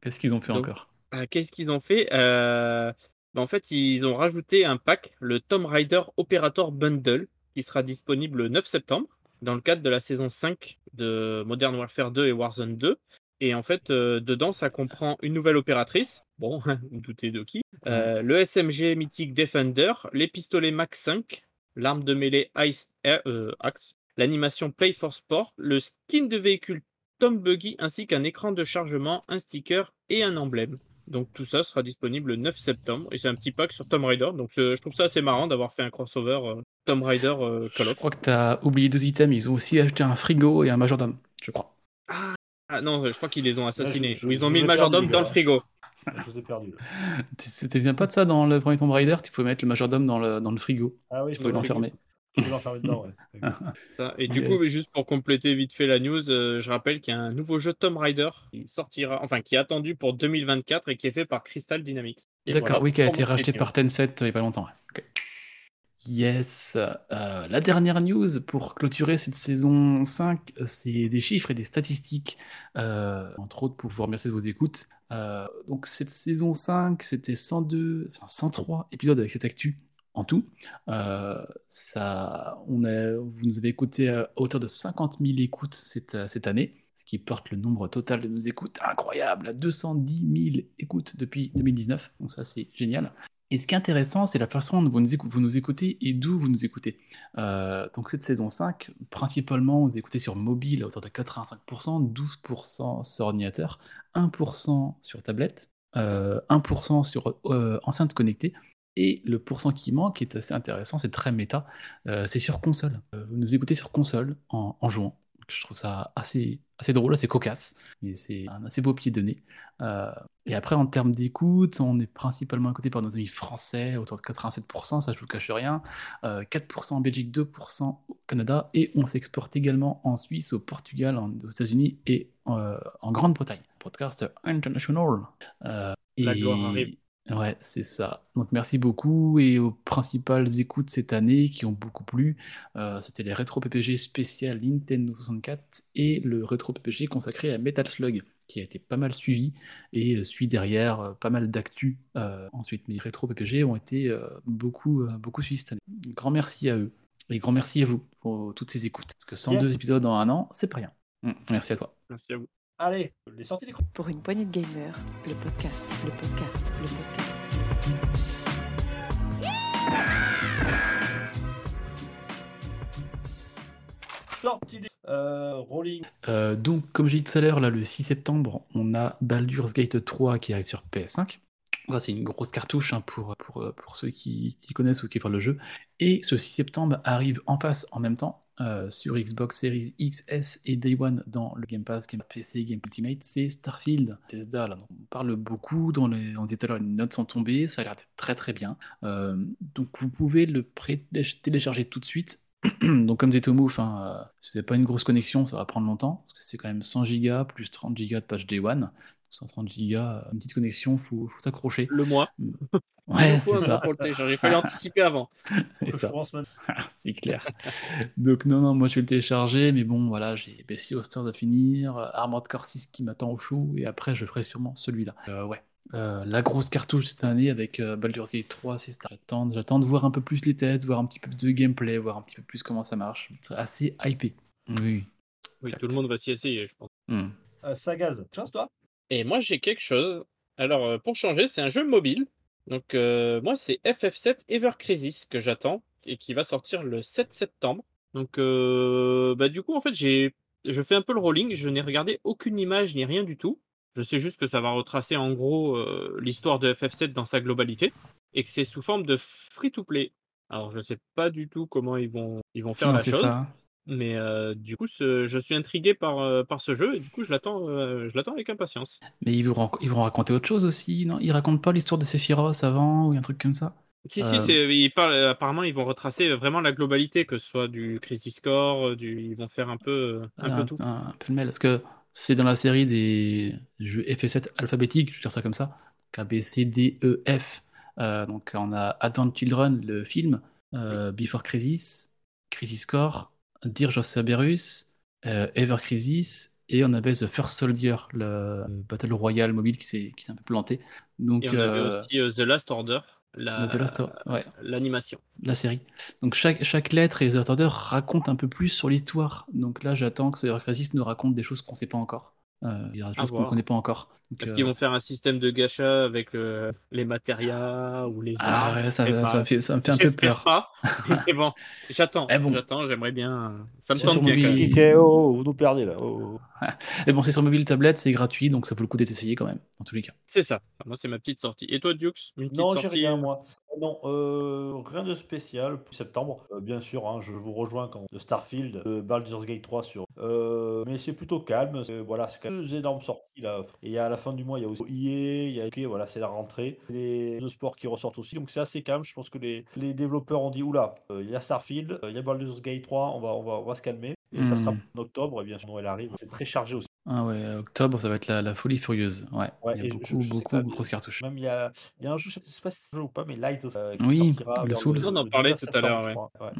Qu'est-ce qu'ils ont fait Donc, encore Euh, Qu'est-ce qu'ils ont fait Euh, bah, En fait, ils ont rajouté un pack, le Tomb Raider Operator Bundle, qui sera disponible le 9 septembre, dans le cadre de la saison 5 de Modern Warfare 2 et Warzone 2. Et en fait, euh, dedans, ça comprend une nouvelle opératrice. Bon, vous doutez de qui Euh, Le SMG mythique Defender, les pistolets Max 5, l'arme de mêlée Ice euh, Axe, l'animation Play for Sport, le skin de véhicule Tom Buggy, ainsi qu'un écran de chargement, un sticker et un emblème. Donc tout ça sera disponible le 9 septembre et c'est un petit pack sur Tomb Raider. Donc je trouve ça assez marrant d'avoir fait un crossover euh, Tomb Raider euh, Call Je crois que tu as oublié deux items. Ils ont aussi acheté un frigo et un majordome, je crois. Ah non, je crois qu'ils les ont assassinés. je- Ou ils ont mis le majordome perdu, dans le frigo. Je vous ai perdu. C'était bien pas de ça dans le premier Tomb Raider? Tu pouvais mettre le majordome dans le, dans le frigo. Ah oui, Tu c'est pouvais l'enfermer. Dedans, ouais. Ça. Et du Yes. coup, juste pour compléter vite fait la news, euh, je rappelle qu'il y a un nouveau jeu Tomb Raider qui sortira, enfin qui est attendu pour 2024 et qui est fait par Crystal Dynamics. D'accord, voilà oui, qui a été racheté par Tencent euh, il n'y a pas longtemps. ouais. Yes. euh, la dernière news pour clôturer cette saison 5, c'est des chiffres et des statistiques, euh, entre autres pour vous remercier de vos écoutes. Euh, donc cette saison 5, c'était 102, enfin 103 épisodes avec cette actu en tout. Euh, ça, on a, vous nous avez écouté à hauteur de 50 000 écoutes cette, cette année, ce qui porte le nombre total de nos écoutes incroyable à 210 000 écoutes depuis 2019. Donc ça, c'est génial. Et ce qui est intéressant, c'est la façon dont vous nous, écoutez et d'où vous nous écoutez. Euh, donc cette saison 5, principalement, vous écoutez sur mobile à hauteur de 85%, 12% sur ordinateur, 1% sur tablette, euh, 1% sur euh, enceinte connectée, Et le pourcent qui manque est assez intéressant, c'est très méta, euh, c'est sur console. Euh, vous nous écoutez sur console en, en jouant. Je trouve ça assez, assez drôle, assez cocasse, mais c'est un assez beau pied de nez. Euh, et après, en termes d'écoute, on est principalement écouté par nos amis français, autour de 87%, ça je vous cache rien, euh, 4% en Belgique, 2% au Canada, et on s'exporte également en Suisse, au Portugal, en- aux États-Unis et en Grande-Bretagne. Podcast international. La gloire arrive. Ouais, c'est ça. Donc merci beaucoup et aux principales écoutes cette année qui ont beaucoup plu. euh, C'était les rétro PPG spécial Nintendo 64 et le rétro PPG consacré à Metal Slug qui a été pas mal suivi et euh, suit derrière euh, pas mal d'actu euh, ensuite. Les rétro PPG ont été beaucoup, beaucoup suivis cette année. Grand merci à eux et grand merci à vous pour toutes ces écoutes. Parce que 102 épisodes en un an, c'est pas rien. Mm, Merci à toi. Merci à vous. Allez, les sorties d'écran. Pour une poignée de gamers, le podcast, le podcast, le podcast. Sorties d'écran. Euh, rolling. Euh, donc, comme j'ai dit tout à l'heure, là, le 6 septembre, on a Baldur's Gate 3 qui arrive sur PS5. Là, c'est une grosse cartouche hein, pour, pour, euh, pour ceux qui, qui connaissent ou qui font le jeu. Et ce 6 septembre arrive en face en même temps euh, sur Xbox Series X, S et Day One dans le Game Pass, Game PC, Game Ultimate, c'est Starfield. Bethesda, là, on parle beaucoup, dans les, on disait tout à l'heure, les notes sont tombées, ça a l'air d'être très très bien. Euh, donc vous pouvez le télécharger tout de suite donc comme disait Tomouf, hein, euh, si vous n'avez pas une grosse connexion, ça va prendre longtemps, parce que c'est quand même 100 Go plus 30 Go de page Day One. 130 Go, euh, une petite connexion, faut, faut s'accrocher. Le mois. Ouais, Il c'est ça. Pour le télécharger. Il fallait anticiper avant. C'est ça. Man. c'est clair. Donc non, non, moi je vais le télécharger, mais bon, voilà, j'ai Bessie of Stars à finir, euh, Armored Core 6 qui m'attend au chaud, et après je ferai sûrement celui-là. Euh, ouais. Euh, la grosse cartouche cette année avec euh, Baldur's Gate 3, c'est Star. J'attends, j'attends de voir un peu plus les tests, voir un petit peu de gameplay, voir un petit peu plus comment ça marche. C'est assez hypé. Oui. Oui, Exact. tout le monde va s'y essayer, je pense. Hmm. Euh, Sagaz. Chance, toi Et moi, j'ai quelque chose. Alors, pour changer, c'est un jeu mobile. Donc, euh, moi, c'est FF7 Ever Crisis que j'attends et qui va sortir le 7 septembre. Donc, euh, bah, du coup, en fait, j'ai, je fais un peu le rolling. Je n'ai regardé aucune image ni rien du tout. Je sais juste que ça va retracer en gros euh, l'histoire de FF7 dans sa globalité et que c'est sous forme de free-to-play. Alors, je sais pas du tout comment ils vont, ils vont faire Non, la chose. ça. Mais euh, du coup, ce- je suis intrigué par, euh, par ce jeu et du coup, je l'attends, euh, je l'attends avec impatience. Mais ils vont, ils vont raconter autre chose aussi, non? Ils racontent pas l'histoire de Sephiroth avant ou un truc comme ça? Si, si, c'est, ils parlent, apparemment, ils vont retracer vraiment la globalité, que ce soit du Crisis Core, du, ils vont faire un peu, un Ah, peu tout. un, un peu le mail. Parce que c'est dans la série des jeux FF7 alphabétiques, je vais dire ça comme ça. A, B, C, D, E, F. Euh, donc on a Advent Children, le film, euh, Before Crisis, Crisis Core, Dirge of Cerberus, euh, Ever Crisis, et on avait The First Soldier, le Battle Royale mobile qui s'est un peu planté. Donc Et on avait aussi The Last Order, la, The Last Or- ouais, l'animation. la série. Donc chaque, chaque lettre et les auteurs racontent un peu plus sur l'histoire. Donc là, j'attends que ce Ever Crisis nous raconte des choses qu'on ne sait pas encore. Euh, il y a des À choses qu'on ne connaît pas encore. Est-ce euh, qu'ils vont faire un système de gacha avec euh, les matérias ou les Ah ouais, ça, ça me fait, ça me fait un peu peur. pas. Bon, j'attends, Eh bon. j'attends, j'aimerais bien. Ça me C'est tente sur bien quand mobile. oh, oh, vous nous perdez là. Oh, oh. Mais bon, c'est sur mobile tablette, c'est gratuit, donc ça vaut le coup d'être essayé quand même, dans tous les cas. C'est ça. Enfin, moi, c'est ma petite sortie. Et toi, Dukes Une petite Non, j'ai rien, euh, moi. Non, euh, rien de spécial pour septembre. Euh, bien sûr, hein, je vous rejoins quand de Starfield, de Baldur's Gate 3 sur. Euh, mais c'est plutôt calme. c'est- Voilà, c'est quand même deux énormes sorties là. Et à la fin du mois, il y a aussi EA, il y a ok, voilà, c'est la rentrée. Les jeux de sport qui ressortent aussi, donc c'est assez calme. Je pense que les, les développeurs ont dit oula, euh, il y a Starfield, euh, il y a Baldur's Gate 3, on va, on va, on va se calmer. Et ça sera Hmm. en octobre, et bien sûr, Noël arrive. C'est très chargé aussi. Ah ouais, octobre, ça va être la, la folie furieuse. Ouais, Ouais, il y et a je- beaucoup, je sais beaucoup pas, de grosses cartouches. Même il y a, il y a un jeu, je sais pas si c'est un jeu ou pas, mais Light of euh, qui Oui, sortira le Souls. On en parlait 19 tout à l'heure, je. Ouais.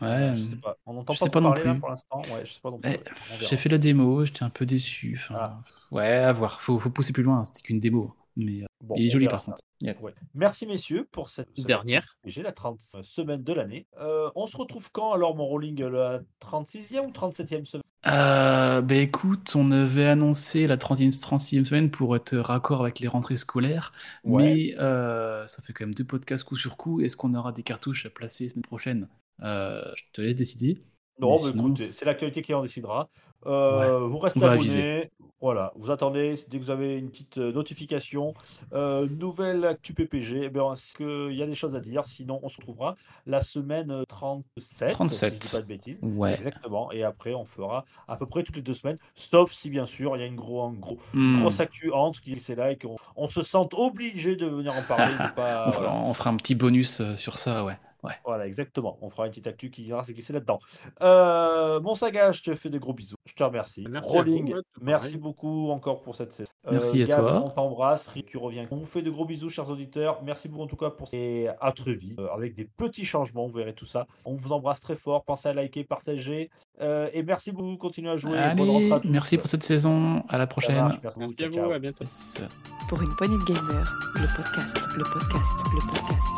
Ouais, je sais pas. On n'entend je pas sais pas parler là plus. pour l'instant. Ouais, je sais pas non plus. Eh, ouais. J'ai fait la démo, j'étais un peu déçu. enfin, Ah. Ouais, à voir. Faut, faut pousser plus loin, hein, c'était qu'une démo. Mais euh, Bon, il est joli par ça. contre. Ouais. Merci messieurs pour cette, cette Dernière. J'ai la 30 semaine de l'année. Euh, on se retrouve quand alors mon rolling La 36e ou 37e semaine? Euh, bah écoute, on avait annoncé la 30e, 36e semaine pour être raccord avec les rentrées scolaires, Ouais. mais euh, ça fait quand même deux podcasts coup sur coup. Est-ce qu'on aura des cartouches à placer la semaine prochaine? Euh, Je te laisse décider. Non, Mais mais sinon, écoute, c'est- l'actualité qui en décidera. Euh, Vous restez aviser. Voilà, vous attendez, dès que vous avez une petite euh, notification, euh, nouvelle actu PPG, eh bien, est-ce qu'il y a des choses à dire? Sinon, on se retrouvera la semaine euh, 37, si je 37. dis pas de bêtises. Ouais. Exactement, et après, on fera à peu près toutes les deux semaines, sauf si, bien sûr, il y a une gros, un gros, Hmm. grosse actu entre qui c'est là et qu'on on se sente obligé de venir en parler. pas, on, fera, voilà. on fera un petit bonus euh, sur ça, ouais. Ouais. Voilà, exactement. On fera une petite actu qui dira ce qui c'est là-dedans. Euh, mon saga, je te fais des gros bisous. Je te remercie. Merci à vous, Rolling, merci beaucoup encore pour cette saison. Merci à Gab, toi. On t'embrasse. Rick, tu reviens. On vous fait de gros bisous, chers auditeurs. Merci beaucoup en tout cas pour et à très vite euh, avec des petits changements. Vous verrez tout ça. On vous embrasse très fort. Pensez à liker, partager. Euh, et merci beaucoup. Continuez à jouer. Bonne rentrée à tous. merci pour cette saison. À la prochaine. marche. Merci, à vous, ciao. à bientôt. Pour une poignée de gamers, le podcast, le podcast, le podcast.